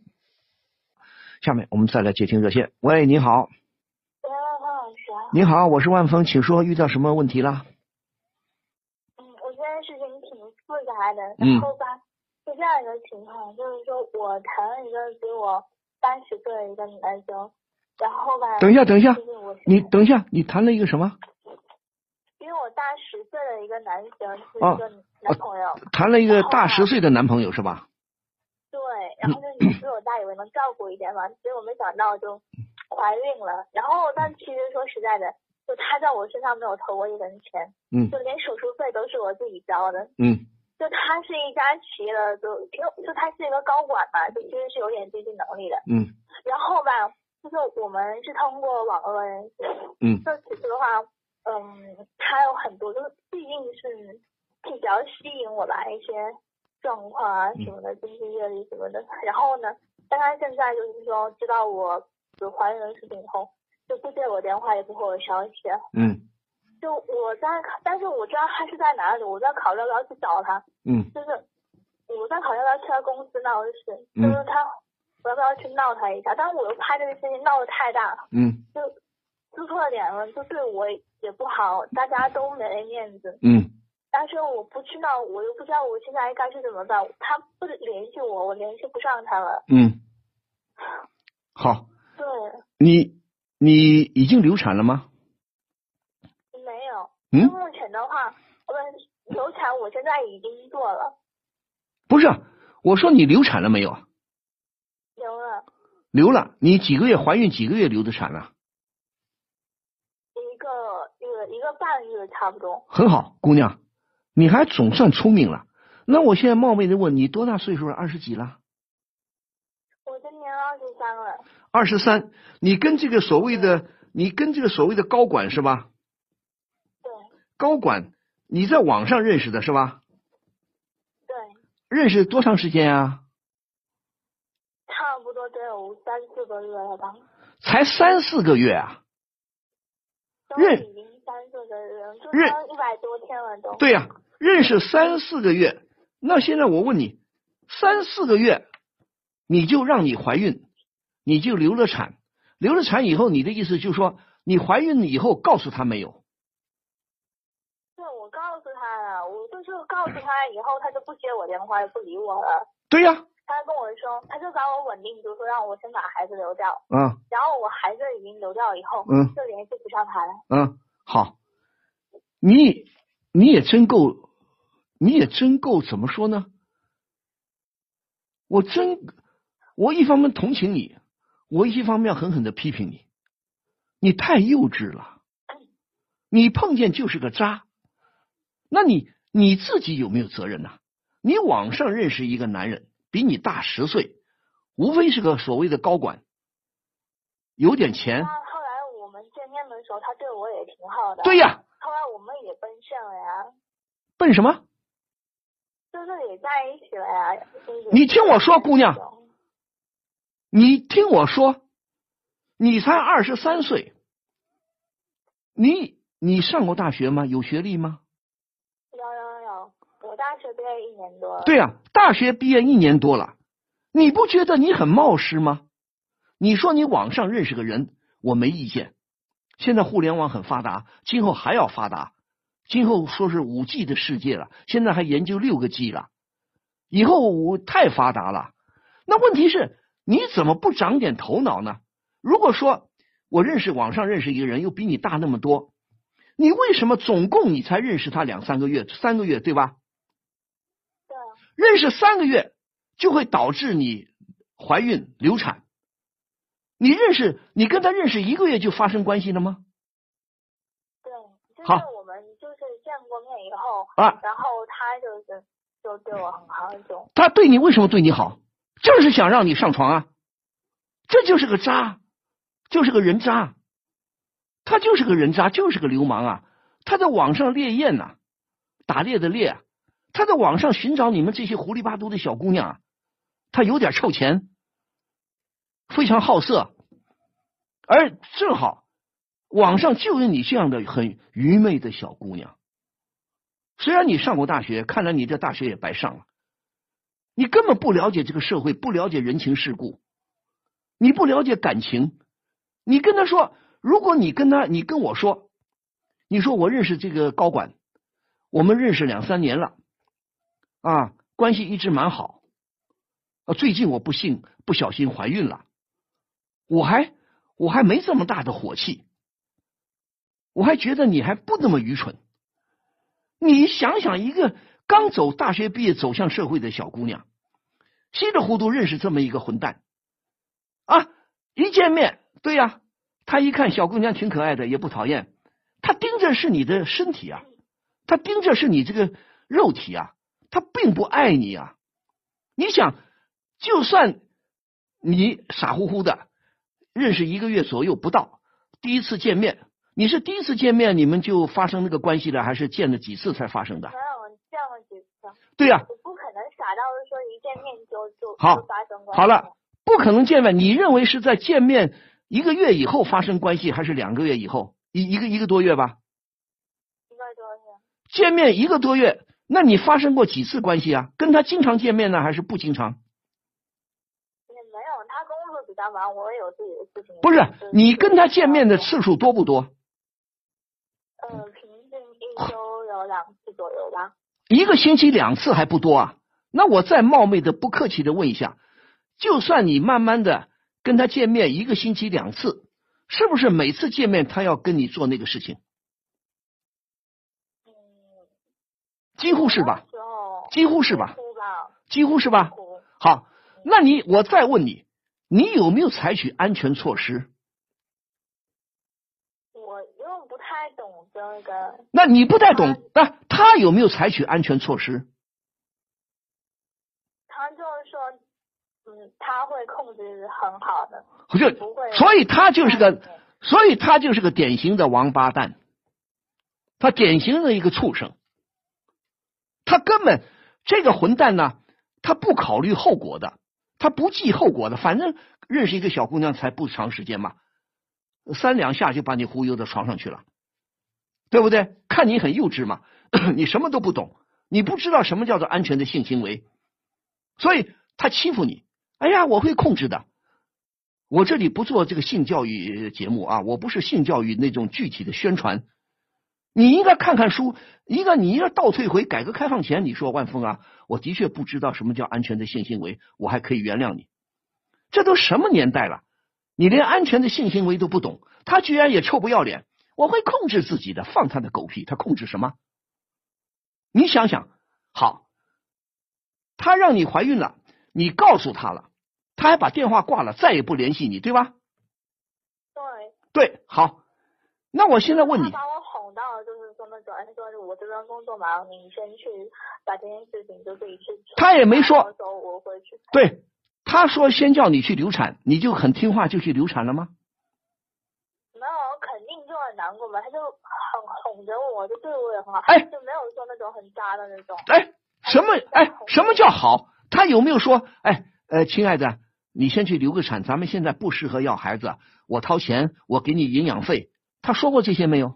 下面我们再来接听热线。喂，你好。喂，万老师。你好，我是万峰，请说，遇到什么问题了？嗯，我现在事情挺复杂的，然后吧，是这样一个情况，就是说我谈了一个比我三十岁的一个男生，然后吧。等一下，等一下，你等一下，你谈了一个什么？比我大十岁的一个男生，是一个男朋友。谈了一个大十岁的男朋友是吧？对然后就你比我大，以为能照顾一点嘛，结果没想到就怀孕了。然后，但其实说实在的，就他在我身上没有投过一分钱，嗯，就连手术费都是我自己交的，嗯，就他是一家企业的，就挺，就他是一个高管嘛，就其实是有点经济能力的，嗯。然后吧，就是我们是通过网络认识，嗯。就其实的话，嗯，他有很多，就是毕竟是比较吸引我吧一些。状况啊什么的，经济阅历什么的，然后呢，但他现在就是说知道我有怀孕的事情以后，就不接我电话，也不回我消息。嗯。就我在，但是我知道他是在哪里，我在考虑要不要去找他。嗯。就是我在考虑要不要去他公司闹事，就是他我要不要去闹他一下，但是我又怕这个事情闹得太大。嗯。就出错点了，就对我也不好，大家都没面子。嗯。但是我不知道，我又不知道我现在该去怎么办。他不联系我，我联系不上他了。嗯，好。对。你你已经流产了吗？没有。嗯。目前的话，我流产，我现在已经做了。不是，我说你流产了没有？流了。流了，你几个月怀孕？几个月流的产了？一个一个一个半月差不多。很好，姑娘。你还总算聪明了，那我现在冒昧的问你多大岁数了？二十几了？我今年二十三了。二十三，你跟这个所谓的你跟这个所谓的高管是吧？对。高管，你在网上认识的是吧？对。认识多长时间啊？差不多得有三四个月了吧。才三四个月啊？认。已经三四个月，就认一百多天了都。对呀。认识三四个月，那现在我问你，三四个月你就让你怀孕，你就流了产，流了产以后，你的意思就是说，你怀孕以后告诉他没有？对，我告诉他了，我就是告诉他以后，他就不接我电话，也不理我了。对呀。他跟我说，他就找我稳定就，说让我先把孩子留掉。嗯。然后我孩子已经留掉以后，嗯，就联系不上他了。嗯，好，你你也真够。你也真够怎么说呢？我真，我一方面同情你，我一方面狠狠的批评你，你太幼稚了。你碰见就是个渣，那你你自己有没有责任呢？你网上认识一个男人，比你大十岁，无非是个所谓的高管，有点钱。那后来我们见面的时候，他对我也挺好的。对呀。后来我们也奔现了呀。奔什么？就是也在一起了呀。你听我说，姑娘，你听我说，你才二十三岁，你你上过大学吗？有学历吗？有有有，我大学毕业一年多了。对呀，大学毕业一年多了，你不觉得你很冒失吗？你说你网上认识个人，我没意见。现在互联网很发达，今后还要发达。今后说是五 G 的世界了，现在还研究六个 G 了。以后我太发达了，那问题是你怎么不长点头脑呢？如果说我认识网上认识一个人，又比你大那么多，你为什么总共你才认识他两三个月？三个月对吧？对。认识三个月就会导致你怀孕流产。你认识你跟他认识一个月就发生关系了吗？对，好，我们就是见过面以后啊，然后他就是就对我很好，就他对你为什么对你好？就是想让你上床啊，这就是个渣，就是个人渣，他就是个人渣，就是个流氓啊！他在网上猎艳呐，打猎的猎，他在网上寻找你们这些狐狸巴都的小姑娘，他有点臭钱。非常好色，而正好网上就有你这样的很愚昧的小姑娘。虽然你上过大学，看来你这大学也白上了。你根本不了解这个社会，不了解人情世故，你不了解感情。你跟他说，如果你跟他，你跟我说，你说我认识这个高管，我们认识两三年了，啊，关系一直蛮好。啊，最近我不幸不小心怀孕了。我还我还没这么大的火气，我还觉得你还不那么愚蠢。你想想，一个刚走大学毕业走向社会的小姑娘，稀里糊涂认识这么一个混蛋啊！一见面，对呀，他一看小姑娘挺可爱的，也不讨厌，他盯着是你的身体啊，他盯着是你这个肉体啊，他并不爱你啊。你想，就算你傻乎乎的。认识一个月左右不到，第一次见面，你是第一次见面，你们就发生那个关系了，还是见了几次才发生的？没有见了几次。对呀。我不可能傻到说一见面就就好发生关系。好了，不可能见面。你认为是在见面一个月以后发生关系，还是两个月以后？一一个一个多月吧。一个多月。见面一个多月，那你发生过几次关系啊？跟他经常见面呢，还是不经常？比较忙，我也有自己的事情。不是你跟他见面的次数多不多？呃，平均一周有两次左右吧。一个星期两次还不多啊？那我再冒昧的、不客气的问一下，就算你慢慢的跟他见面一个星期两次，是不是每次见面他要跟你做那个事情？嗯，几乎是吧？几乎是吧？几乎是吧？好，那你我再问你。你有没有采取安全措施？我因为不那你不太懂，那他有没有采取安全措施？他就是说，嗯，他会控制很好的，不会。所以他就是个，所以他就是个典型的王八蛋，他典型的一个畜生，他根本这个混蛋呢，他不考虑后果的。他不计后果的，反正认识一个小姑娘才不长时间嘛，三两下就把你忽悠到床上去了，对不对？看你很幼稚嘛，你什么都不懂，你不知道什么叫做安全的性行为，所以他欺负你。哎呀，我会控制的。我这里不做这个性教育节目啊，我不是性教育那种具体的宣传。你应该看看书，一个你要倒退回改革开放前，你说万峰啊，我的确不知道什么叫安全的性行为，我还可以原谅你。这都什么年代了，你连安全的性行为都不懂，他居然也臭不要脸。我会控制自己的，放他的狗屁，他控制什么？你想想，好，他让你怀孕了，你告诉他了，他还把电话挂了，再也不联系你，对吧？对。对，好，那我现在问你。把我哄到说，他说我这边工作忙，你先去把这件事情就自己去。他也没说。我回去。对，他说先叫你去流产，你就很听话就去流产了吗？没有，肯定就很难过嘛。他就很哄着我，就对我也很好，哎，就没有说那种很渣的那种。哎，什么？哎，什么叫好？他有没有说？哎，呃，亲爱的，你先去流个产，咱们现在不适合要孩子，我掏钱，我给你营养费。他说过这些没有？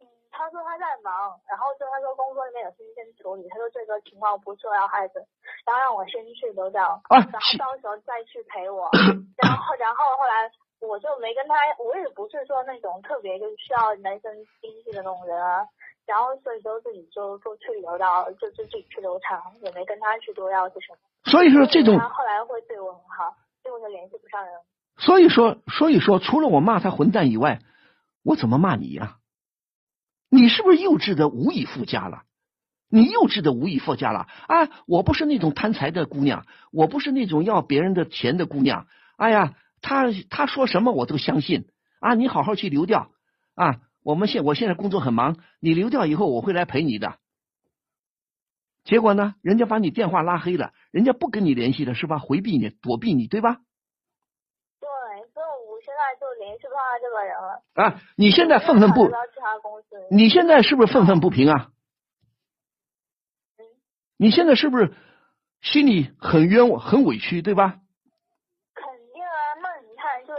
嗯，他说他在忙，然后就他说工作里面有事情先处理，他说这个情况不适合要孩子，然后让我先去流掉，啊，然后到时候再去陪我。然后，然后后来我就没跟他，我也不是说那种特别就是需要男生经济的那种人啊。然后所以就自己就就去流到，就就自己去流产，也没跟他去多要些什么。所以说这种他后来会对我很好，所以我就联系不上人。所以说，所以说，除了我骂他混蛋以外，我怎么骂你呀？你是不是幼稚的无以复加了？你幼稚的无以复加了啊！我不是那种贪财的姑娘，我不是那种要别人的钱的姑娘。哎呀，他他说什么我都相信啊！你好好去留掉啊！我们现我现在工作很忙，你留掉以后我会来陪你的。结果呢，人家把你电话拉黑了，人家不跟你联系了，是吧？回避你，躲避你，对吧？对，所以我现在就联系不上这个人了啊！你现在愤愤不？你现在是不是愤愤不平啊？嗯。你现在是不是心里很冤枉、很委屈，对吧？肯定啊！那你看，就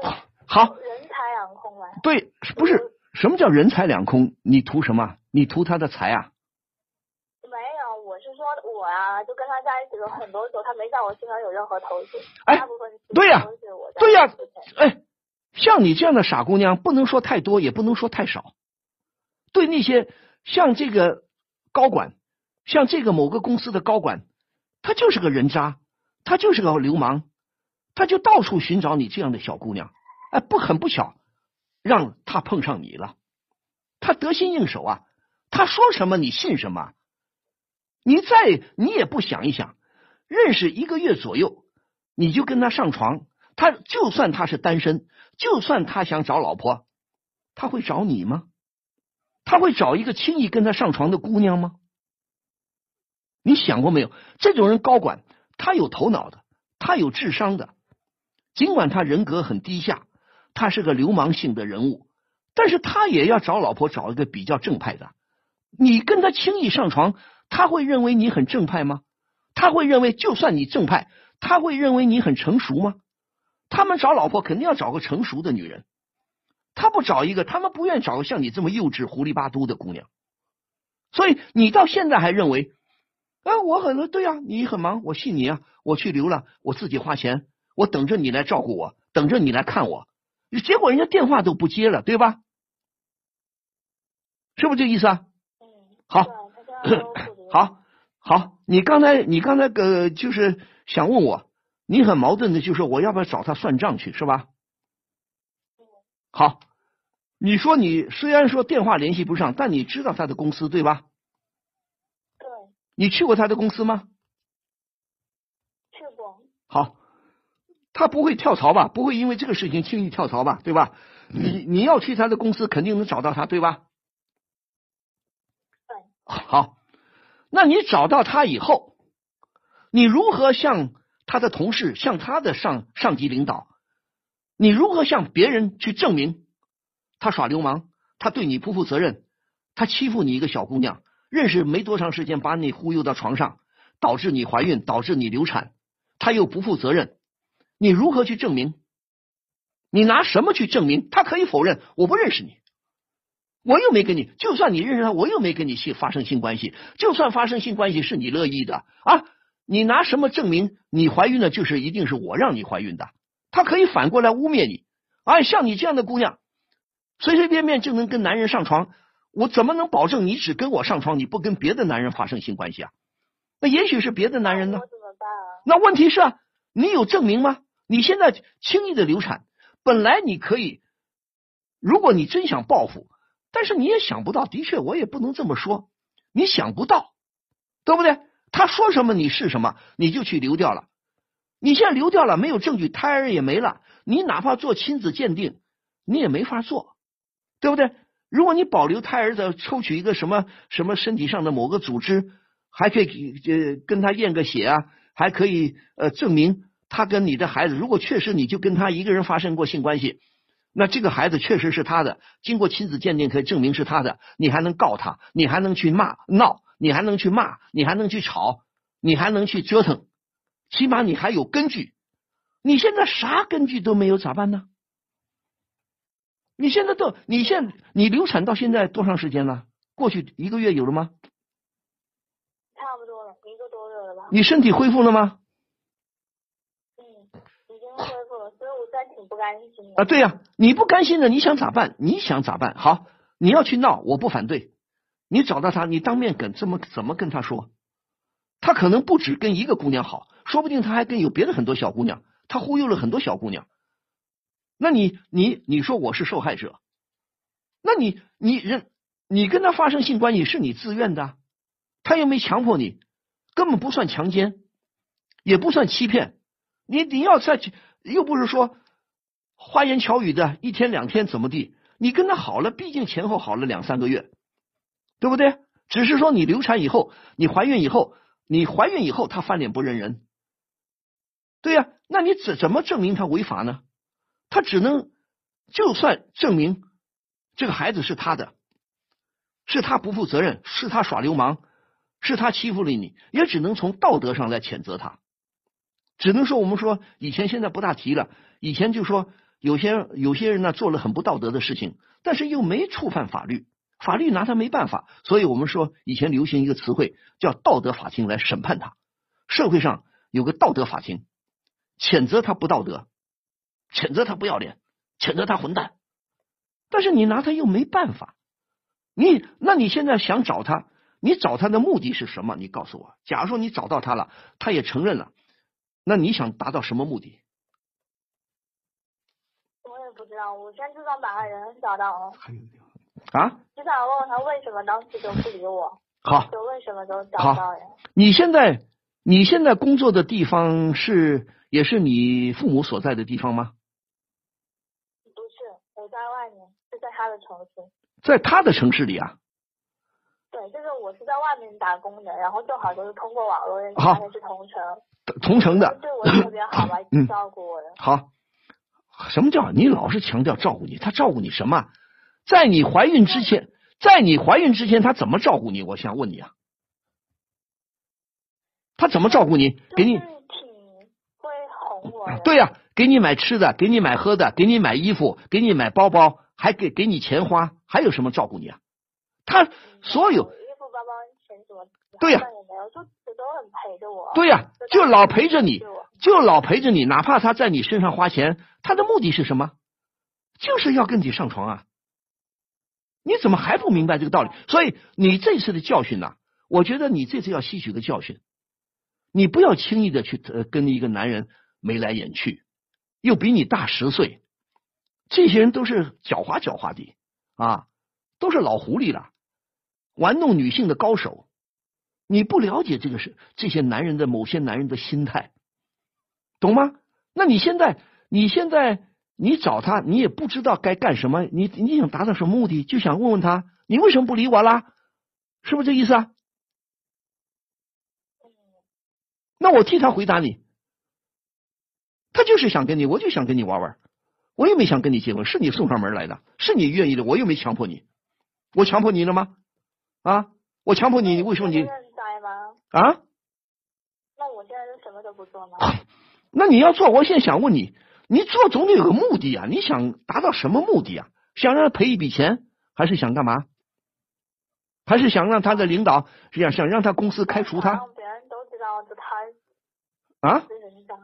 好人财两空啊。对，不是什么叫人财两空？你图什么？你图他的财啊？没有，我是说我啊，就跟他在一起的很多时候，他没在我身上有任何投资，大部分对呀，对呀，哎。像你这样的傻姑娘，不能说太多，也不能说太少。对那些像这个高管，像这个某个公司的高管，他就是个人渣，他就是个流氓，他就到处寻找你这样的小姑娘。哎，不很不巧，让他碰上你了。他得心应手啊，他说什么你信什么？你再你也不想一想，认识一个月左右，你就跟他上床。他就算他是单身，就算他想找老婆，他会找你吗？他会找一个轻易跟他上床的姑娘吗？你想过没有？这种人高管，他有头脑的，他有智商的，尽管他人格很低下，他是个流氓性的人物，但是他也要找老婆，找一个比较正派的。你跟他轻易上床，他会认为你很正派吗？他会认为就算你正派，他会认为你很成熟吗？他们找老婆肯定要找个成熟的女人，他不找一个，他们不愿意找个像你这么幼稚、糊里巴嘟的姑娘。所以你到现在还认为，啊，我很对啊，你很忙，我信你啊，我去流浪，我自己花钱，我等着你来照顾我，等着你来看我。结果人家电话都不接了，对吧？是不是这意思啊？嗯。好，好，好，你刚才你刚才个，就是想问我。你很矛盾的，就是我要不要找他算账去，是吧？好，你说你虽然说电话联系不上，但你知道他的公司对吧？对。你去过他的公司吗？去过。好，他不会跳槽吧？不会因为这个事情轻易跳槽吧？对吧？你你要去他的公司，肯定能找到他，对吧？对。好，那你找到他以后，你如何向？他的同事向他的上上级领导，你如何向别人去证明他耍流氓？他对你不负责任，他欺负你一个小姑娘，认识没多长时间把你忽悠到床上，导致你怀孕，导致你流产，他又不负责任，你如何去证明？你拿什么去证明？他可以否认，我不认识你，我又没跟你，就算你认识他，我又没跟你性发生性关系，就算发生性关系是你乐意的啊。你拿什么证明你怀孕了？就是一定是我让你怀孕的。他可以反过来污蔑你。哎，像你这样的姑娘，随随便便就能跟男人上床，我怎么能保证你只跟我上床，你不跟别的男人发生性关系啊？那也许是别的男人呢？那问题是啊，你有证明吗？你现在轻易的流产，本来你可以，如果你真想报复，但是你也想不到，的确我也不能这么说，你想不到，对不对？他说什么你是什么，你就去流掉了。你现在流掉了，没有证据，胎儿也没了。你哪怕做亲子鉴定，你也没法做，对不对？如果你保留胎儿的，抽取一个什么什么身体上的某个组织，还可以呃跟他验个血啊，还可以呃证明他跟你的孩子，如果确实你就跟他一个人发生过性关系，那这个孩子确实是他的，经过亲子鉴定可以证明是他的，你还能告他，你还能去骂闹，你还能去骂，你还能去吵，你还能去折腾，起码你还有根据。你现在啥根据都没有，咋办呢？你现在都，你现你流产到现在多长时间了？过去一个月有了吗？差不多了，一个多月了吧。你身体恢复了吗？嗯，已经恢复了，不甘心。啊，对呀、你不甘心的，你想咋办？你想咋办？好，你要去闹，我不反对。你找到他，你当面跟怎么怎么跟他说？他可能不止跟一个姑娘好，说不定他还跟有别的很多小姑娘，他忽悠了很多小姑娘。那你你你说我是受害者，那你你人你跟他发生性关系是你自愿的，他又没强迫你，根本不算强奸，也不算欺骗。你你要再去，又不是说花言巧语的，一天两天怎么地？你跟他好了，毕竟前后好了两三个月，对不对？只是说你流产以后，你怀孕以后，你怀孕以后他翻脸不认人，对呀、那你怎怎么证明他违法呢？他只能就算证明这个孩子是他的，是他不负责任，是他耍流氓，是他欺负了你，也只能从道德上来谴责他。只能说我们说以前现在不大提了，以前就说有些有些人呢做了很不道德的事情，但是又没触犯法律，法律拿他没办法，所以我们说以前流行一个词汇叫道德法庭来审判他。社会上有个道德法庭，谴责他不道德，谴责他不要脸，谴责他混蛋，但是你拿他又没办法。你那你现在想找他，你找他的目的是什么？你告诉我。假如说你找到他了，他也承认了，那你想达到什么目的？我也不知道，我现在就想把他人找到了，啊？就想问问他为什么当时就不理我，好，就为什么都找不到人。你现在你现在工作的地方是也是你父母所在的地方吗？不是，我在外面，是在他的城市。在他的城市里啊？对，就是我是在外面打工的，然后正好就是通过网络认识好他的是同城，同城的。对我特别好吧，一嗯直照顾我的。好，什么叫你老是强调照顾你？他照顾你什么？在你怀孕之前，在你怀孕之前，他怎么照顾你？我想问你啊，他怎么照顾你？给你挺会哄我。对呀、给你买吃的，给你买喝的，给你买衣服，给你买包包，还给给你钱花，还有什么照顾你啊？他所有对呀好像也没有，就都很陪着我。对呀、就老陪着你就老陪着你，哪怕他在你身上花钱，他的目的是什么？就是要跟你上床啊！你怎么还不明白这个道理？所以你这次的教训呢、我觉得你这次要吸取个教训，你不要轻易的去呃跟一个男人眉来眼去，又比你大十岁，这些人都是狡猾狡猾的啊，都是老狐狸了，玩弄女性的高手。你不了解这个是这些男人的某些男人的心态，懂吗？那你现在，你现在你找他，你也不知道该干什么，你你想达到什么目的？就想问问他，你为什么不理我啦？是不是这意思啊？那我替他回答你，他就是想跟你，我就想跟你玩玩，我又没想跟你结婚，是你送上门来的，是你愿意的，我又没强迫你，我强迫你了吗？啊，我强迫你，你为什么你？啊？那我现在就什么都不做吗？那你要做，我现在想问你，你做总得有个目的啊！你想达到什么目的啊？想让他赔一笔钱，还是想干嘛？还是想让他的领导想想让他公司开除他让别人都知道的他啊？是人渣。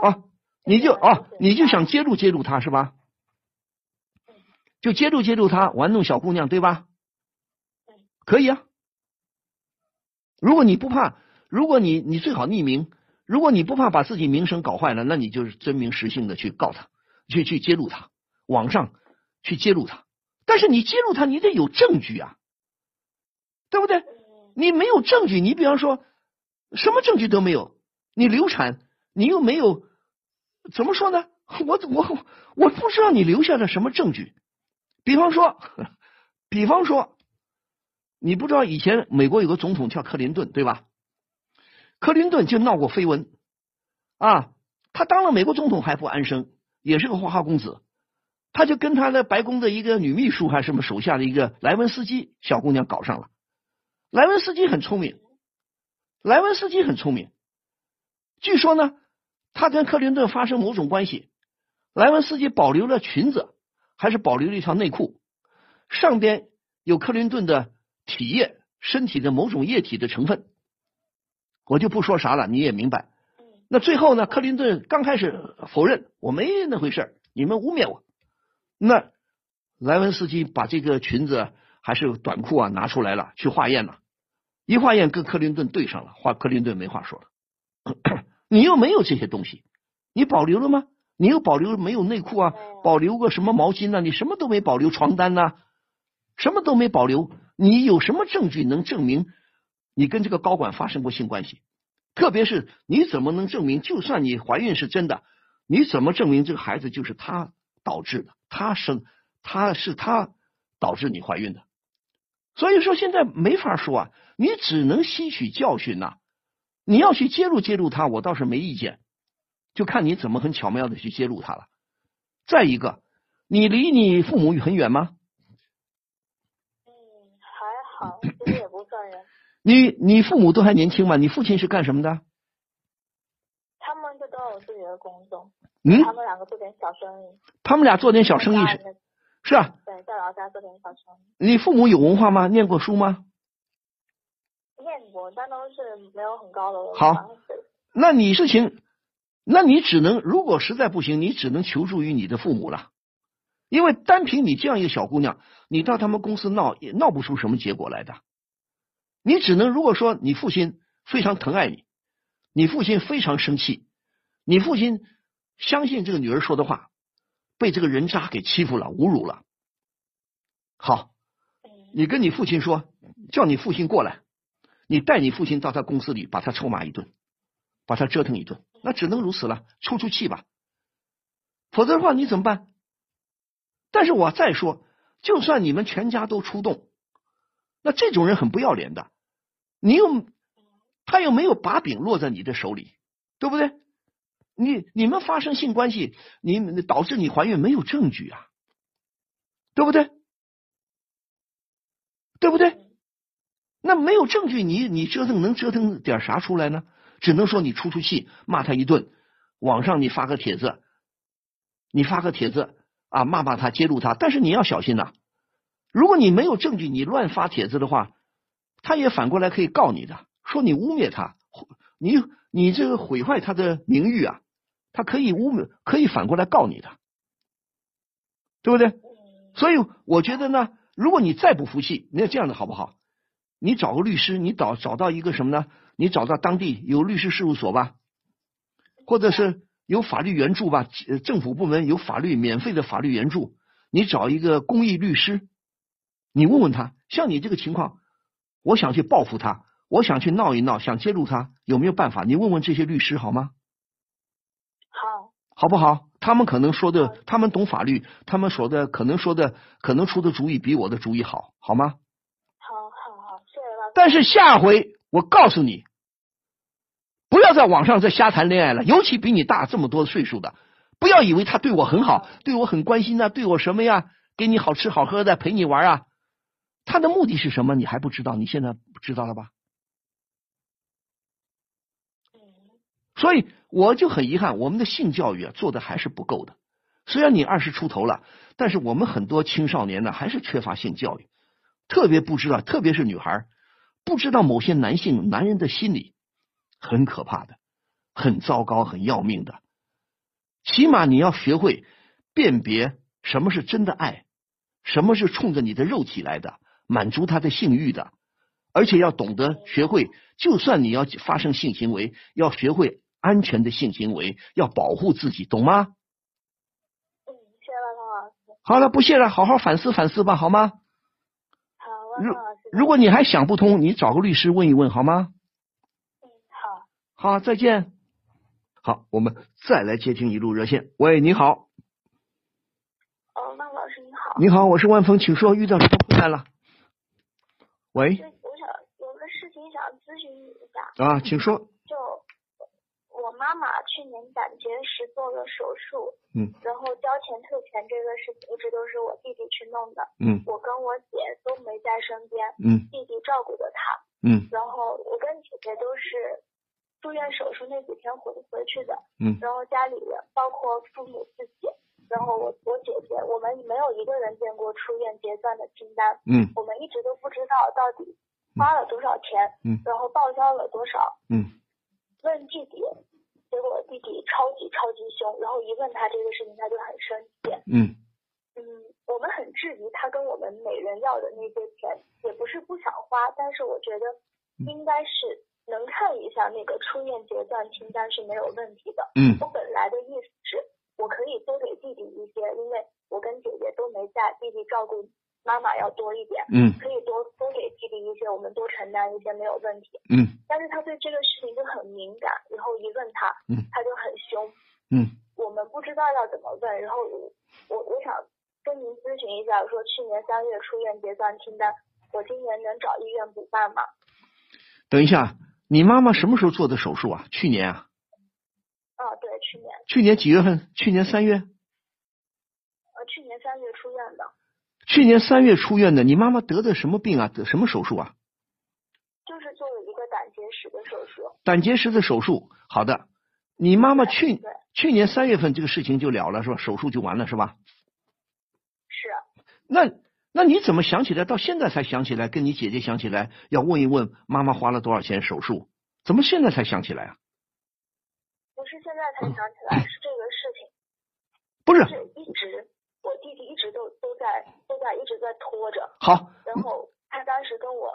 哦，你就哦，你就想揭露揭露他是吧？就揭露揭露他，玩弄小姑娘对吧？可以啊。如果你不怕，如果你你最好匿名，如果你不怕把自己名声搞坏了，那你就是真名实姓的去告他，去去揭露他，网上去揭露他。但是你揭露他，你得有证据啊，对不对？你没有证据，你比方说什么证据都没有，你流产，你又没有，怎么说呢？我我我不知道你留下了什么证据。比方说，比方说，你不知道以前美国有个总统叫克林顿，对吧？克林顿就闹过绯闻。啊，他当了美国总统还不安生，也是个花花公子，他就跟他的白宫的一个女秘书还是什么手下的一个莱文斯基小姑娘搞上了。莱文斯基很聪明，莱文斯基很聪明，据说呢，他跟克林顿发生某种关系，莱文斯基保留了裙子，还是保留了一条内裤，上边有克林顿的体液、身体的某种液体的成分。我就不说啥了，你也明白。那最后呢？克林顿刚开始否认，我没那回事你们污蔑我。那莱文斯基把这个裙子还是短裤啊拿出来了，去化验了，一化验跟克林顿对上了，话克林顿没话说了。你又没有这些东西，你保留了吗？你又保留没有内裤啊？保留个什么毛巾呢？你什么都没保留，床单呢？什么都没保留，你有什么证据能证明？你跟这个高管发生过性关系，特别是你怎么能证明？就算你怀孕是真的，你怎么证明这个孩子就是他导致的？他生他是他导致你怀孕的？所以说现在没法说啊，你只能吸取教训呐。你要去揭露揭露他，我倒是没意见，就看你怎么很巧妙的去揭露他了。再一个，你离你父母很远吗？其实也不算远。你你父母都还年轻嘛？你父亲是干什么的？他们就都有自己的工作。嗯。他们两个做点小生意。他们俩做点小生意是是啊。对，在老家做点小生意。你父母有文化吗？念过书吗？念过，但都是没有很高的文化。好，那你是行，那你只能如果实在不行，你只能求助于你的父母了。因为单凭你这样一个小姑娘，你到他们公司闹也闹不出什么结果来的。你只能如果说你父亲非常疼爱你，你父亲非常生气，你父亲相信这个女儿说的话，被这个人渣给欺负了、侮辱了。好，你跟你父亲说，叫你父亲过来，你带你父亲到他公司里，把他臭骂一顿，把他折腾一顿，那只能如此了，出出气吧。否则的话，你怎么办？但是我再说，就算你们全家都出动，那这种人很不要脸的。你又，他又没有把柄落在你的手里，对不对？你你们发生性关系，你导致你怀孕没有证据啊，对不对？对不对？那没有证据，你你折腾能折腾点啥出来呢？只能说你出出气，骂他一顿，网上你发个帖子，你发个帖子啊，骂骂他，揭露他。但是你要小心呐，如果你没有证据，你乱发帖子的话。他也反过来可以告你的，说你污蔑他，你你这个毁坏他的名誉啊，他可以污蔑，可以反过来告你的，对不对？所以我觉得呢，如果你再不服气，那这样的好不好？你找个律师，你找找到一个什么呢？你找到当地有律师事务所吧，或者是有法律援助吧，政府部门有法律免费的法律援助，你找一个公益律师，你问问他，像你这个情况。我想去报复他，我想去闹一闹，想揭露他，有没有办法？你问问这些律师好吗？好，好不好？他们可能说的，他们懂法律，他们说的可能说的，可能出的主意比我的主意好，好吗？好，好，好，谢谢老师。但是下回我告诉你，不要在网上再瞎谈恋爱了，尤其比你大这么多岁数的，不要以为他对我很好，对我很关心啊，对我什么呀？给你好吃好喝的，陪你玩啊。他的目的是什么？你还不知道？你现在知道了吧？所以我就很遗憾，我们的性教育啊做的还是不够的。虽然你二十出头了，但是我们很多青少年呢还是缺乏性教育，特别不知道，特别是女孩不知道某些男性男人的心理很可怕的，很糟糕，很要命的。起码你要学会辨别什么是真的爱，什么是冲着你的肉体来的。满足他的性欲的，而且要懂得学会，就算你要发生性行为，要学会安全的性行为，要保护自己，懂吗？嗯，谢老师。好了，不谢了，好好反思反思吧，好吗？好，万老师。如果你还想不通，你找个律师问一问，好吗？嗯，好。再见。好，我们再来接听一路热线。喂，你好。哦，万老师你好。你好，我是万峰，请说，遇到什么困难？了。喂，我想有个事情想咨询你一下。啊，请说。就我妈妈去年胆结石做了手术，嗯，然后交钱退钱这个事情一直都是我弟弟去弄的，嗯我跟我姐都没在身边，嗯弟弟照顾着她，嗯然后我跟姐姐都是住院手术那几天回回去的，嗯。然后家里人包括父母自己，然后我我姐姐，我们没有一个人见过出院结算的清单，嗯。我们一直都不知道到底花了多少钱，嗯。然后报销了多少，嗯。问弟弟，结果弟弟超级超级凶，然后一问他这个事情，他就很生气。嗯。嗯，我们很质疑他跟我们每人要的那些钱，也不是不想花，但是我觉得应该是能看一下那个出院结算清单是没有问题的。嗯我本来的意思是，我可以多给弟弟一些，因为我跟姐姐都没在，弟弟照顾妈妈要多一点，嗯可以多多给弟弟一些，我们多承担一些没有问题。嗯但是他对这个事情就很敏感，然后一问他，嗯他就很凶，嗯我们不知道要怎么问，然后我我我想跟您咨询一下，说去年三月出院结算清单，我今年能找医院补办吗？等一下，你妈妈什么时候做的手术啊？去年啊？啊，对，去年，去年几月份？去年三月？呃，去年三月出院的，去年三月出院的，你妈妈得的什么病啊？得什么手术啊？就是做了一个胆结石的手术。胆结石的手术。好的，你妈妈去对，去年三月份这个事情就了了是吧？手术就完了是吧？是，那那你怎么想起来？到现在才想起来，跟你姐姐想起来要问一问妈妈花了多少钱手术？怎么现在才想起来啊？不是现在才想起来，是这个事情，不是是一直我弟弟一直都都在都在一直在拖着，好，然后他当时跟我，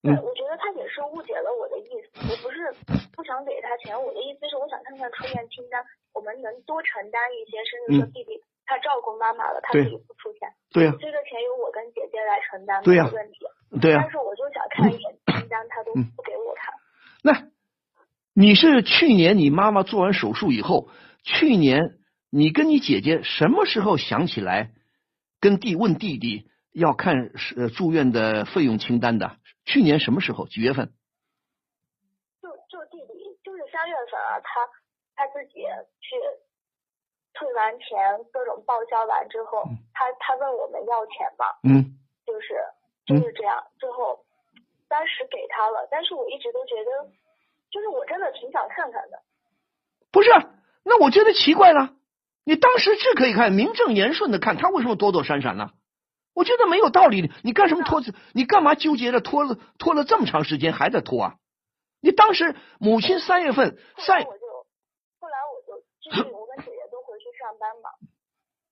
嗯对，我觉得他也是误解了我的意思。我不是不想给他钱，我的意思是我想看看出院清单，我们能多承担一些，甚至说嗯弟弟他照顾妈妈了，他自己不出钱，对呀、这个钱由我跟姐姐来承担，对呀没有问题。对呀、但是我就想看一眼清单，他都嗯不给我看。那你是去年你妈妈做完手术以后，去年你跟你姐姐什么时候想起来跟弟问弟弟要看是呃住院的费用清单的？去年什么时候？几月份？就就弟弟就是三月份啊，他他自己去退完钱，各种报销完之后，他他问我们要钱嘛，嗯就是就是这样。最后当时给他了，但是我一直都觉得，就是我真的挺想看看的。不是，那我觉得奇怪了。你当时是可以看，名正言顺的看，他为什么躲躲闪闪呢？我觉得没有道理。你干什么拖？你干嘛纠结着拖了拖了这么长时间还在拖啊？你当时母亲三月份三后来我就后来我就继续，我跟姐上班嘛。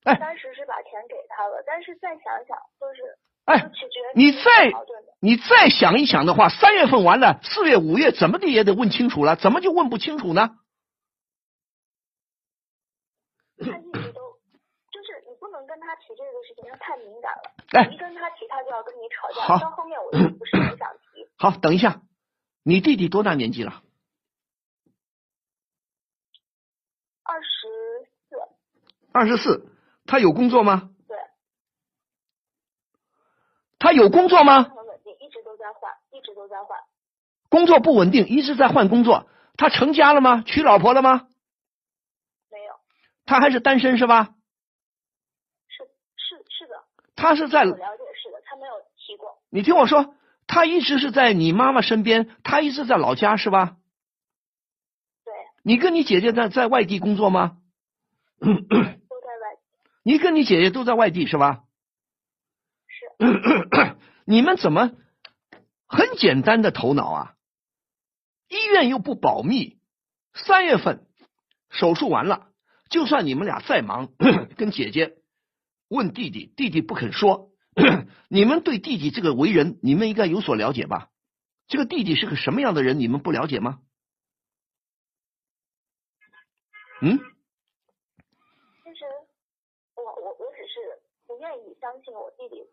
哎当时是把钱给他了，但是再想想，就是哎你再。你再想一想的话，三月份完了，四月五月怎么的也得问清楚了，怎么就问不清楚呢？他一直都就是你不能跟他提这个事情，他太敏感了。哎你一跟他提，他就要跟你吵架。好到后面我就不是很想提。好，等一下，你弟弟多大年纪了？二十四，二十四，他有工作吗？对，他有工作吗？很稳定，一直都在换，一直都在换。工作不稳定，一直在换工作。他成家了吗？娶老婆了吗？没有，他还是单身是吧？是是是的，他是在我了解是的，他没有提过。你听我说，他一直是在你妈妈身边，他一直在老家是吧？对，你跟你姐姐在在外地工作吗？你跟你姐姐都在外地是吧？是，你们怎么很简单的头脑啊？医院又不保密，三月份手术完了，就算你们俩再忙，跟姐姐问弟弟，弟弟不肯说，你们对弟弟这个为人，你们应该有所了解吧？这个弟弟是个什么样的人，你们不了解吗？嗯，其实我我我只是不愿意相信我弟弟，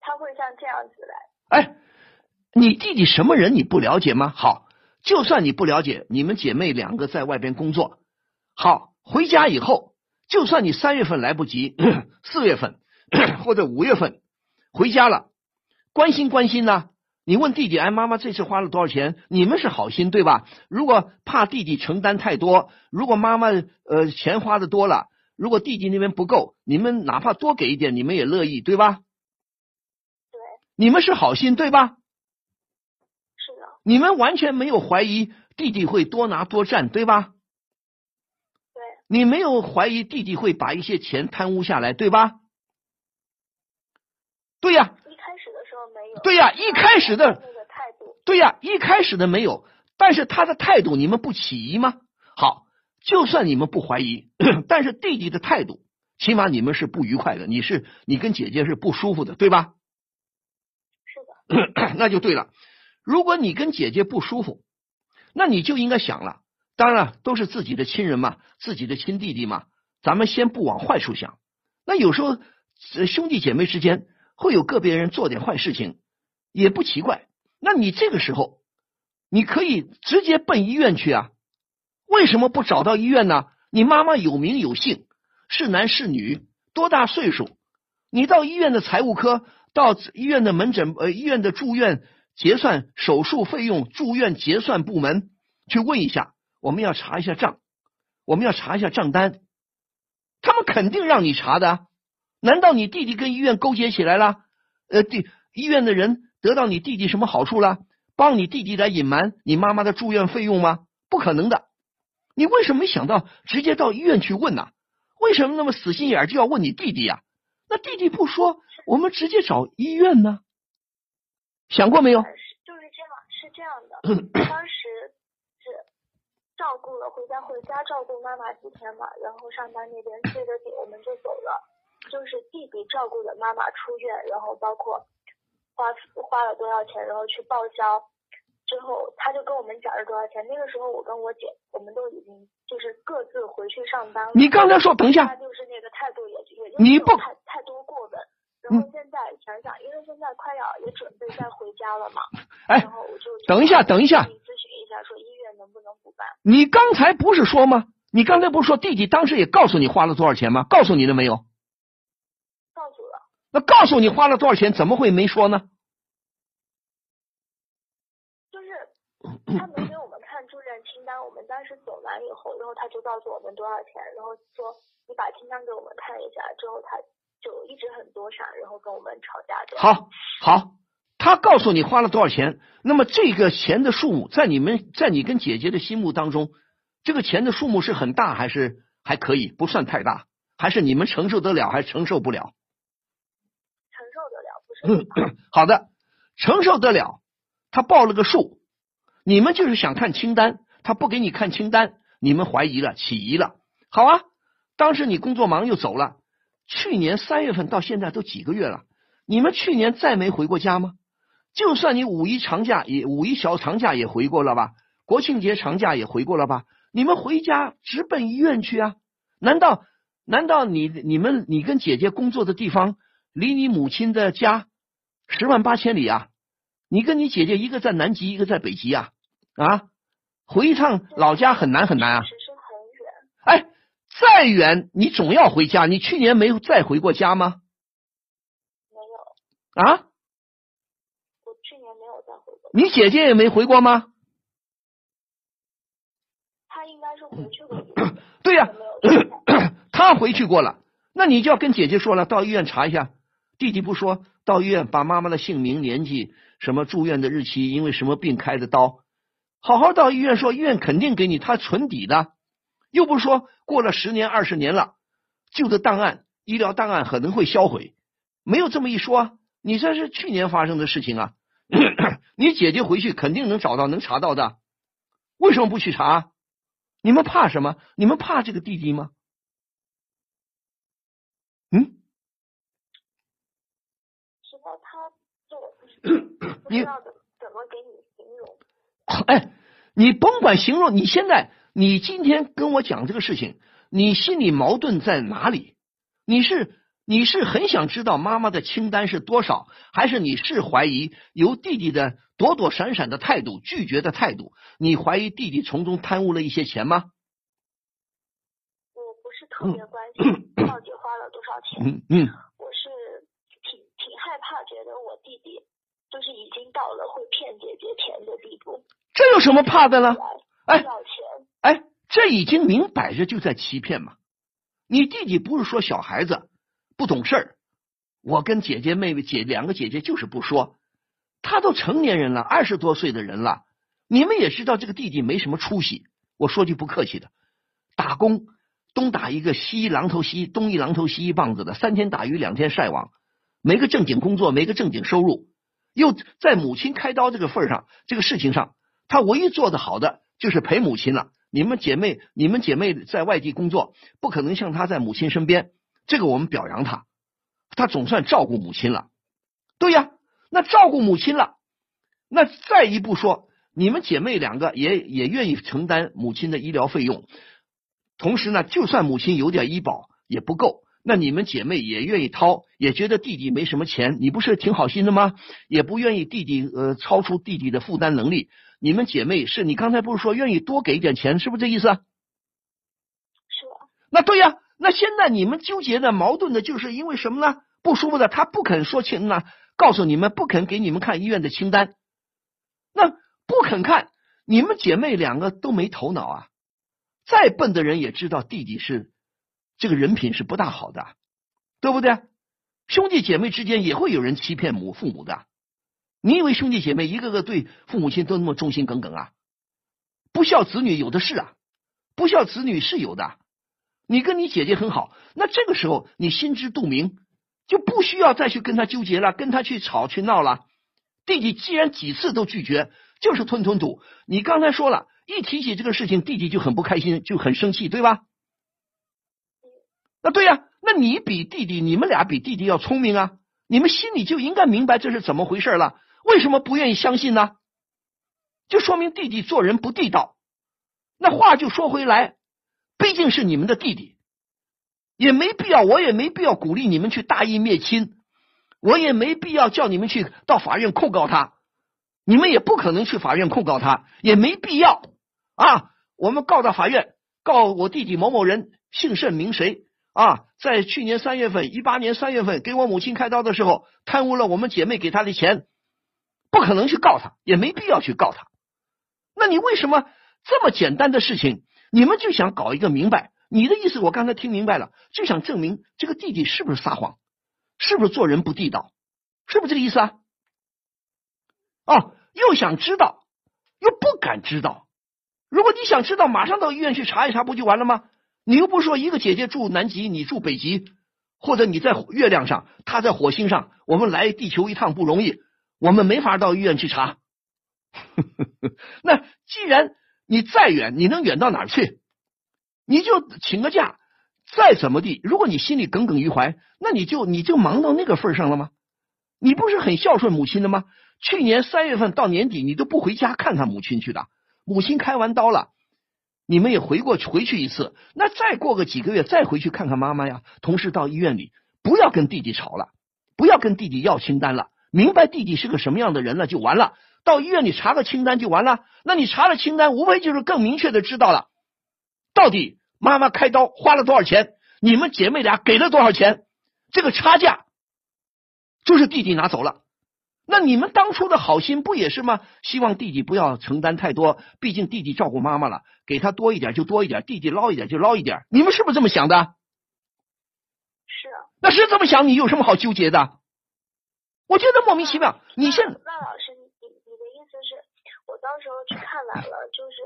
他会像这样子来。哎，你弟弟什么人你不了解吗？好，就算你不了解，你们姐妹两个在外边工作，好，回家以后，就算你三月份来不及，四月份 或者五月份回家了，关心关心呢。你问弟弟，哎，妈妈这次花了多少钱？你们是好心对吧？如果怕弟弟承担太多，如果妈妈呃钱花的多了，如果弟弟那边不够，你们哪怕多给一点，你们也乐意对吧？对，你们是好心对吧？是的，你们完全没有怀疑弟弟会多拿多占对吧？对，你没有怀疑弟弟会把一些钱贪污下来对吧？对呀、一开始的时候没有。对呀一开始的那个态度，对呀，一开始的没有，但是他的态度你们不起疑吗？好，就算你们不怀疑，但是弟弟的态度，起码你们是不愉快的，你是你跟姐姐是不舒服的，对吧？是的，那就对了。如果你跟姐姐不舒服，那你就应该想了，当然都是自己的亲人嘛，自己的亲弟弟嘛，咱们先不往坏处想。那有时候呃兄弟姐妹之间会有个别人做点坏事情，也不奇怪。那你这个时候，你可以直接奔医院去啊。为什么不找到医院呢？你妈妈有名有姓，是男是女，多大岁数？你到医院的财务科，到医院的门诊呃医院的住院结算手术费用住院结算部门去问一下，我们要查一下账，我们要查一下账单，他们肯定让你查的。难道你弟弟跟医院勾结起来了？呃，弟医院的人得到你弟弟什么好处了？帮你弟弟来隐瞒你妈妈的住院费用吗？不可能的。你为什么没想到直接到医院去问呢？为什么那么死心眼儿就要问你弟弟呀、那弟弟不说，我们直接找医院呢？想过没有？是就是这样，是这样的。当时是照顾了回家回家照顾妈妈几天嘛，然后上班那边催着紧，我们就走了。就是弟弟照顾了妈妈出院，然后包括花花了多少钱，然后去报销。之后他就跟我们讲是多少钱。那个时候我跟我姐，我们都已经就是各自回去上班了。你刚才说，等一下他，就是那个态度也也就你不太太多过问。然后现在想想，因为现在快要也准备再回家了嘛，哎然，后我就等一下等一下咨询一下，说医院能不能补办？你刚才不是说吗？你刚才不是说弟弟当时也告诉你花了多少钱吗？告诉你了没有？告诉了，那告诉你花了多少钱，怎么会没说呢？他没给我们看住院清单，我们当时走完以后，然后他就告诉我们多少钱，然后说你把清单给我们看一下，之后他就一直很躲闪，然后跟我们吵架。好，好，他告诉你花了多少钱，那么这个钱的数目，在你们在你跟姐姐的心目当中，这个钱的数目是很大还是还可以，不算太大，还是你们承受得了，还是承受不了？承受得了，不是 好的，承受得了，他报了个数，你们就是想看清单，他不给你看清单，你们怀疑了，起疑了。好啊，当时你工作忙又走了，去年三月份到现在都几个月了，你们去年再没回过家吗？就算你五一长假也五一小长假也回过了吧，国庆节长假也回过了吧？你们回家直奔医院去啊？难道难道你你们你跟姐姐工作的地方离你母亲的家十万八千里啊？你跟你姐姐一个在南极，一个在北极啊？啊，回一趟老家很难很难啊！哎，再远你总要回家。你去年没有再回过家吗？没有，啊，我去年没有再回过。你姐姐也没回过吗？她应该是回去过，对呀、没有去看他回去过了，那你就要跟姐姐说了，到医院查一下。弟弟不说，到医院把妈妈的姓名、年纪、什么住院的日期，因为什么病开的刀，好好到医院说，医院肯定给你，他存底的。又不是说过了十年、二十年了，旧的档案、医疗档案可能会销毁，没有这么一说啊。你这是去年发生的事情啊，你姐姐回去肯定能找到、能查到的，为什么不去查？你们怕什么？你们怕这个弟弟吗？嗯，知道他就 不你知道怎怎么给你。哎，你甭管形容，你现在你今天跟我讲这个事情，你心里矛盾在哪里？你是你是很想知道妈妈的清单是多少，还是你是怀疑由弟弟的躲躲闪闪的态度、拒绝的态度，你怀疑弟弟从中贪污了一些钱吗？我不是特别关心到底花了多少钱，嗯嗯我是挺挺害怕觉得我弟弟就是已经到了会骗姐姐钱的地步。这有什么怕的呢？哎。哎，这已经明摆着就在欺骗嘛！你弟弟不是说小孩子不懂事儿，我跟姐姐妹妹姐两个姐姐就是不说，他都成年人了，二十多岁的人了，你们也知道这个弟弟没什么出息。我说句不客气的，打工东打一个西一榔头西东一榔头西一棒子的，三天打鱼两天晒网，没个正经工作，没个正经收入，又在母亲开刀这个份上，这个事情上，他唯一做的好的就是陪母亲了。你们姐妹，你们姐妹在外地工作，不可能像他在母亲身边，这个我们表扬他，他总算照顾母亲了。对呀，那照顾母亲了，那再一步说。你们姐妹两个也也愿意承担母亲的医疗费用，同时呢，就算母亲有点医保也不够，那你们姐妹也愿意掏，也觉得弟弟没什么钱，你不是挺好心的吗？也不愿意弟弟呃超出弟弟的负担能力，你们姐妹是你刚才不是说愿意多给一点钱，是不是这意思？是。那对呀，那现在你们纠结的矛盾的就是因为什么呢？不舒服的他不肯说清呢，告诉你们不肯给你们看医院的清单，那。不肯看，你们姐妹两个都没头脑啊！再笨的人也知道弟弟是这个人品是不大好的，对不对？兄弟姐妹之间也会有人欺骗母父母的。你以为兄弟姐妹一个个对父母亲都那么忠心耿耿啊？不孝子女有的是啊，不孝子女是有的。你跟你姐姐很好，那这个时候你心知肚明，就不需要再去跟他纠结了，跟他去吵去闹了。弟弟既然几次都拒绝。就是吞吞吐。你刚才说了一提起这个事情，弟弟就很不开心，就很生气，对吧？那对呀，那你比弟弟，你们俩比弟弟要聪明啊！你们心里就应该明白这是怎么回事了。为什么不愿意相信呢？就说明弟弟做人不地道。那话就说回来，毕竟是你们的弟弟，也没必要，我也没必要鼓励你们去大义灭亲，我也没必要叫你们去到法院控告他。你们也不可能去法院控告他，也没必要啊！我们告到法院，告我弟弟某某人姓甚名谁啊？在去年三月份，一八年三月份给我母亲开刀的时候，贪污了我们姐妹给他的钱，不可能去告他，也没必要去告他。那你为什么这么简单的事情，你们就想搞一个明白？你的意思我刚才听明白了，就想证明这个弟弟是不是撒谎，是不是做人不地道，是不是这个意思啊？哦。又想知道，又不敢知道。如果你想知道，马上到医院去查一查，不就完了吗？你又不说一个姐姐住南极，你住北极，或者你在月亮上，她在火星上，我们来地球一趟不容易，我们没法到医院去查。那既然你再远，你能远到哪儿去？你就请个假，再怎么地，如果你心里耿耿于怀，那你就你就忙到那个份上了吗？你不是很孝顺母亲的吗？去年三月份到年底，你都不回家看看母亲去的。母亲开完刀了，你们也回过去回去一次。那再过个几个月，再回去看看妈妈呀。同时到医院里，不要跟弟弟吵了，不要跟弟弟要清单了。明白弟弟是个什么样的人了就完了。到医院里查个清单就完了。那你查了清单，无非就是更明确的知道了，到底妈妈开刀花了多少钱，你们姐妹俩给了多少钱，这个差价就是弟弟拿走了。那你们当初的好心不也是吗？希望弟弟不要承担太多，毕竟弟弟照顾妈妈了，给他多一点就多一点，弟弟捞一点就捞一点。你们是不是这么想的？是。啊那是这么想，你有什么好纠结的？我觉得莫名其妙。你现在那老师，你你的意思是，我到时候去看完了，就是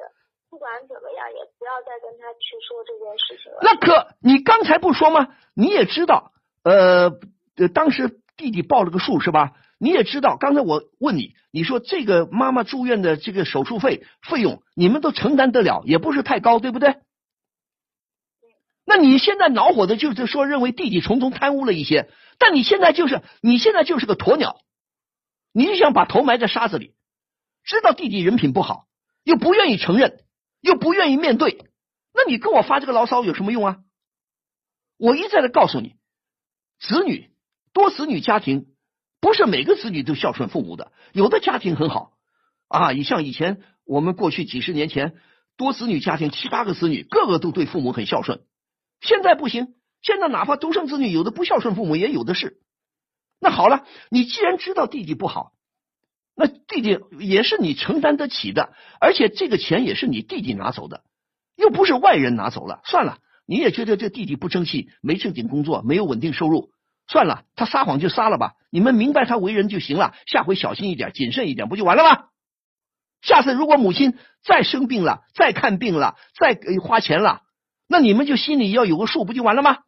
不管怎么样，也不要再跟他去说这件事情了。那可你刚才不说吗？你也知道，呃呃，当时弟弟报了个数是吧？你也知道，刚才我问你，你说这个妈妈住院的这个手术费费用，你们都承担得了，也不是太高，对不对？那你现在恼火的就是说，认为弟弟从中贪污了一些，但你现在就是，你现在就是个鸵鸟，你就想把头埋在沙子里，知道弟弟人品不好，又不愿意承认，又不愿意面对，那你跟我发这个牢骚有什么用啊？我一再的告诉你，子女多子女家庭。不是每个子女都孝顺父母的，有的家庭很好啊。你像以前我们过去几十年前多子女家庭，七八个子女，个个都对父母很孝顺。现在不行，现在哪怕独生子女，有的不孝顺父母也有的是。那好了，你既然知道弟弟不好，那弟弟也是你承担得起的，而且这个钱也是你弟弟拿走的，又不是外人拿走了。算了，你也觉得这弟弟不争气，没正经工作，没有稳定收入，算了，他撒谎就撒了吧，你们明白他为人就行了，下回小心一点，谨慎一点，不就完了吗？下次如果母亲再生病了，再看病了，再花钱了，那你们就心里要有个数，不就完了吗？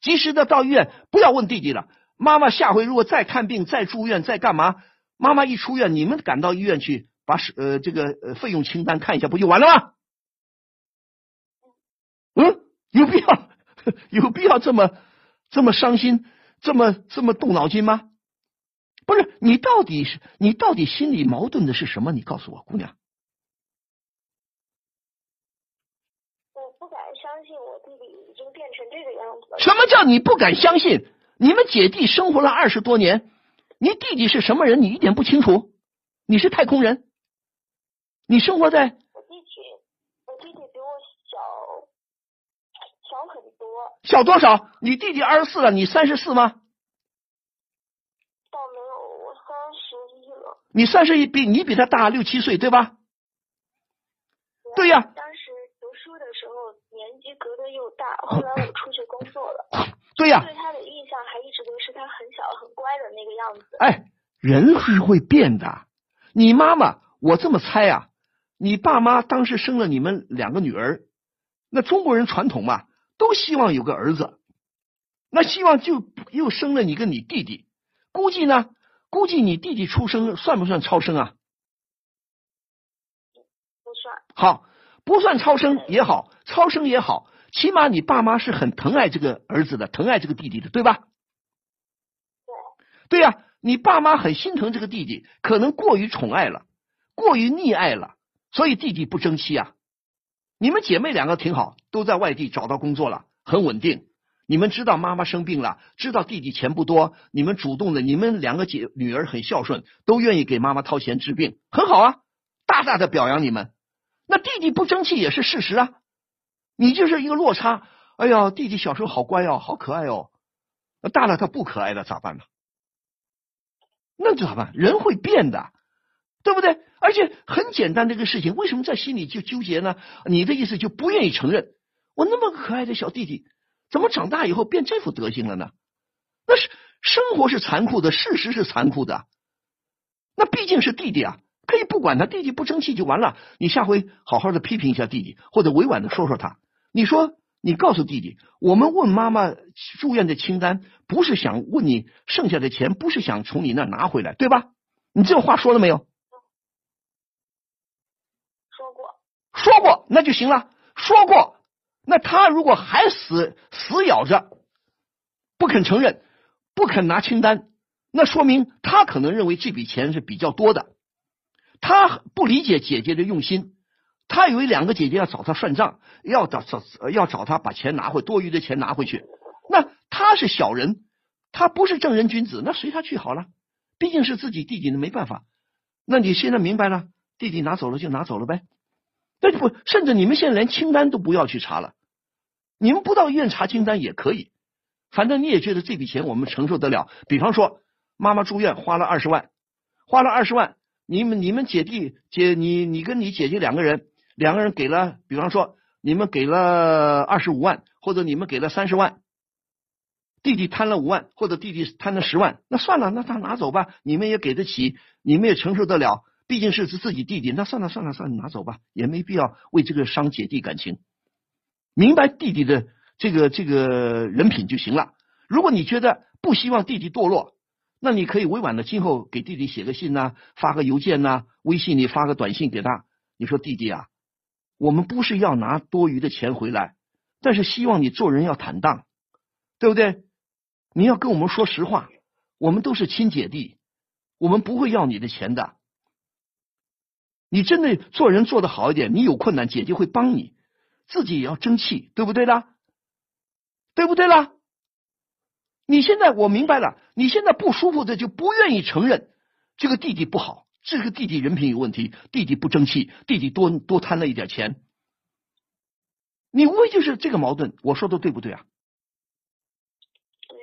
及时的到医院，不要问弟弟了。妈妈下回如果再看病、再住院、再干嘛，妈妈一出院，你们赶到医院去，把呃这个呃费用清单看一下，不就完了吗？嗯，有必要有必要这么这么伤心，这么这么动脑筋吗？不是你到底是你到底心里矛盾的是什么？你告诉我，姑娘。我不敢相信我弟弟已经变成这个样子。什么叫你不敢相信？你们姐弟生活了二十多年，你弟弟是什么人？你一点不清楚？你是太空人？你生活在？我弟弟，我弟弟比我小小很多。小多少？你弟弟二十四了，你三十四吗？倒没有，我三十一了你三十一，比你比他大六七岁，对吧？对呀。隔得又大，后来我出去工作了。对呀。对他的印象还一直都是他很小很乖的那个样子。哎，人是会变的。你妈妈，我这么猜啊，你爸妈当时生了你们两个女儿，那中国人传统嘛，都希望有个儿子，那希望就又生了你跟你弟弟，估计呢。估计你弟弟出生算不算超生啊？不算。好，不算超生也好，超生也好，起码你爸妈是很疼爱这个儿子的，疼爱这个弟弟的，对吧？对。对呀，你爸妈很心疼这个弟弟，可能过于宠爱了，过于溺爱了，所以弟弟不争气啊。你们姐妹两个挺好，都在外地找到工作了，很稳定。你们知道妈妈生病了，知道弟弟钱不多，你们主动的，你们两个姐女儿很孝顺，都愿意给妈妈掏钱治病，很好啊，大大的表扬你们。那弟弟不争气也是事实啊，你就是一个落差。哎呀，弟弟小时候好乖哦，好可爱哦，大了他不可爱了咋办呢？那咋办？人会变的，对不对？而且很简单这个事情，为什么在心里就纠结呢？你的意思就不愿意承认，我那么可爱的小弟弟。怎么长大以后变这副德行了呢？那是生活是残酷的，事实是残酷的。那毕竟是弟弟啊，可以不管他，弟弟不争气就完了。你下回好好的批评一下弟弟，或者委婉的说说他。你说，你告诉弟弟，我们问妈妈住院的清单，不是想问你剩下的钱，不是想从你那拿回来，对吧？你这话说了没有？说过。说过，那就行了。说过。那他如果还死死咬着不肯承认，不肯拿清单，那说明他可能认为这笔钱是比较多的。他不理解姐姐的用心，他以为两个姐姐要找他算账，要找找要找他把钱拿回多余的钱拿回去。那他是小人，他不是正人君子，那随他去好了。毕竟是自己弟弟，那没办法。那你现在明白了，弟弟拿走了就拿走了呗。那不，甚至你们现在连清单都不要去查了。你们不到医院查清单也可以，反正你也觉得这笔钱我们承受得了。比方说，妈妈住院花了二十万，花了二十万，你们你们姐弟姐你你跟你姐姐两个人，两个人给了，比方说你们给了二十五万，或者你们给了三十万，弟弟贪了五万，或者弟弟贪了十万，那算了，那他拿走吧，你们也给得起，你们也承受得了，毕竟是是自己弟弟，那算了算了算了，拿走吧，也没必要为这个伤姐弟感情。明白弟弟的这个这个人品就行了。如果你觉得不希望弟弟堕落，那你可以委婉的今后给弟弟写个信呐，发个邮件呐，微信里发个短信给他。你说弟弟啊，我们不是要拿多余的钱回来，但是希望你做人要坦荡，对不对？你要跟我们说实话，我们都是亲姐弟，我们不会要你的钱的。你真的做人做得好一点，你有困难，姐姐会帮你。自己也要争气，对不对啦？对不对啦？你现在我明白了，你现在不舒服的就不愿意承认这个弟弟不好，这个弟弟人品有问题，弟弟不争气，弟弟多多贪了一点钱，你无非就是这个矛盾。我说的对不对啊？对，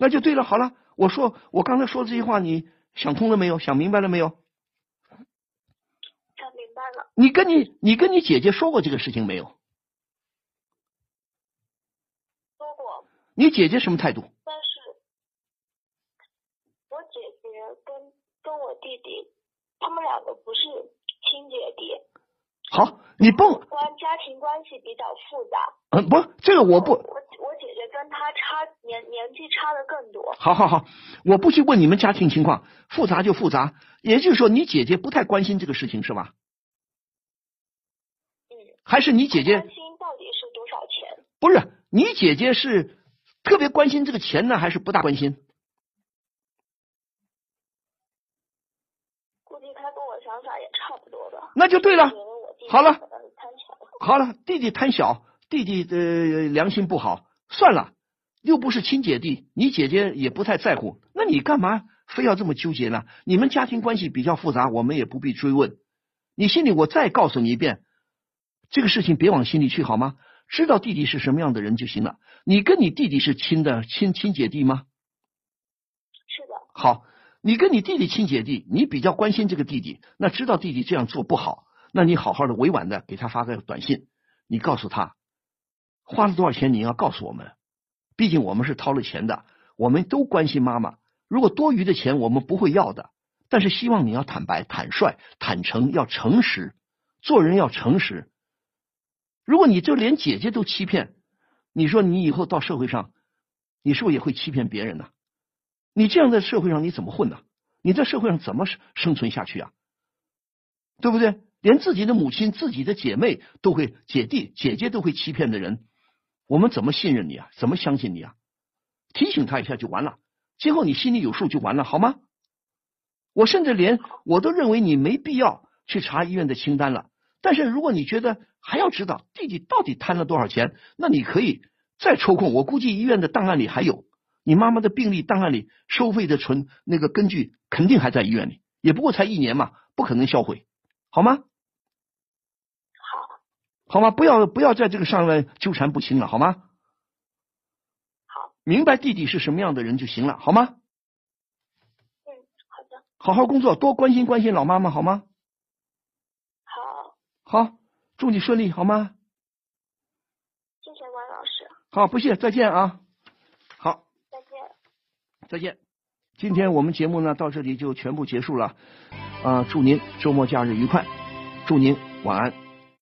那就对了。好了，我说我刚才说的这些话，你想通了没有？想明白了没有？想明白了。你跟你你跟你姐姐说过这个事情没有？说过，你姐姐什么态度？但是我姐姐跟跟我弟弟，他们两个不是亲姐弟，好，你不关家庭关系比较复杂。嗯不，这个我不我我姐姐跟他差年年纪差的更多。好好好，我不去问你们家庭情况，复杂就复杂。也就是说，你姐姐不太关心这个事情是吧？嗯，还是你姐姐关心到底是多少钱？不是你姐姐是特别关心这个钱呢，还是不大关心？估计他跟我想法也差不多吧。那就对了好了。好了，弟弟贪小，弟弟的良心不好，算了，又不是亲姐弟，你姐姐也不太在乎，那你干嘛非要这么纠结呢？你们家庭关系比较复杂，我们也不必追问。你心里我再告诉你一遍，这个事情别往心里去好吗？知道弟弟是什么样的人就行了。你跟你弟弟是亲的亲亲姐弟吗？是的，好，你跟你弟弟亲姐弟，你比较关心这个弟弟，那知道弟弟这样做不好，那你好好的委婉的给他发个短信，你告诉他花了多少钱，你要告诉我们，毕竟我们是掏了钱的，我们都关心妈妈。如果多余的钱我们不会要的，但是希望你要坦白、坦率、坦诚，要诚实，做人要诚实。如果你就连姐姐都欺骗，你说你以后到社会上，你是不是也会欺骗别人呢？你这样在社会上你怎么混呢？你在社会上怎么生生存下去啊？对不对？连自己的母亲、自己的姐妹都会、姐弟、姐姐都会欺骗的人，我们怎么信任你啊？怎么相信你啊？提醒他一下就完了，今后你心里有数就完了，好吗？我甚至连我都认为你没必要去查医院的清单了。但是如果你觉得还要知道弟弟到底贪了多少钱，那你可以再抽空。我估计医院的档案里还有你妈妈的病历档案里收费的存那个根据肯定还在医院里，也不过才一年嘛，不可能销毁，好吗？好，好吗？不要不要在这个上面纠缠不清了，好吗？好，明白弟弟是什么样的人就行了，好吗？嗯，好的，好好工作，多关心关心老妈妈，好吗？好，好，祝你顺利，好吗？谢谢王老师，好，不谢，再见啊。再见。再见。今天我们节目呢到这里就全部结束了，啊、祝您周末假日愉快，祝您晚安。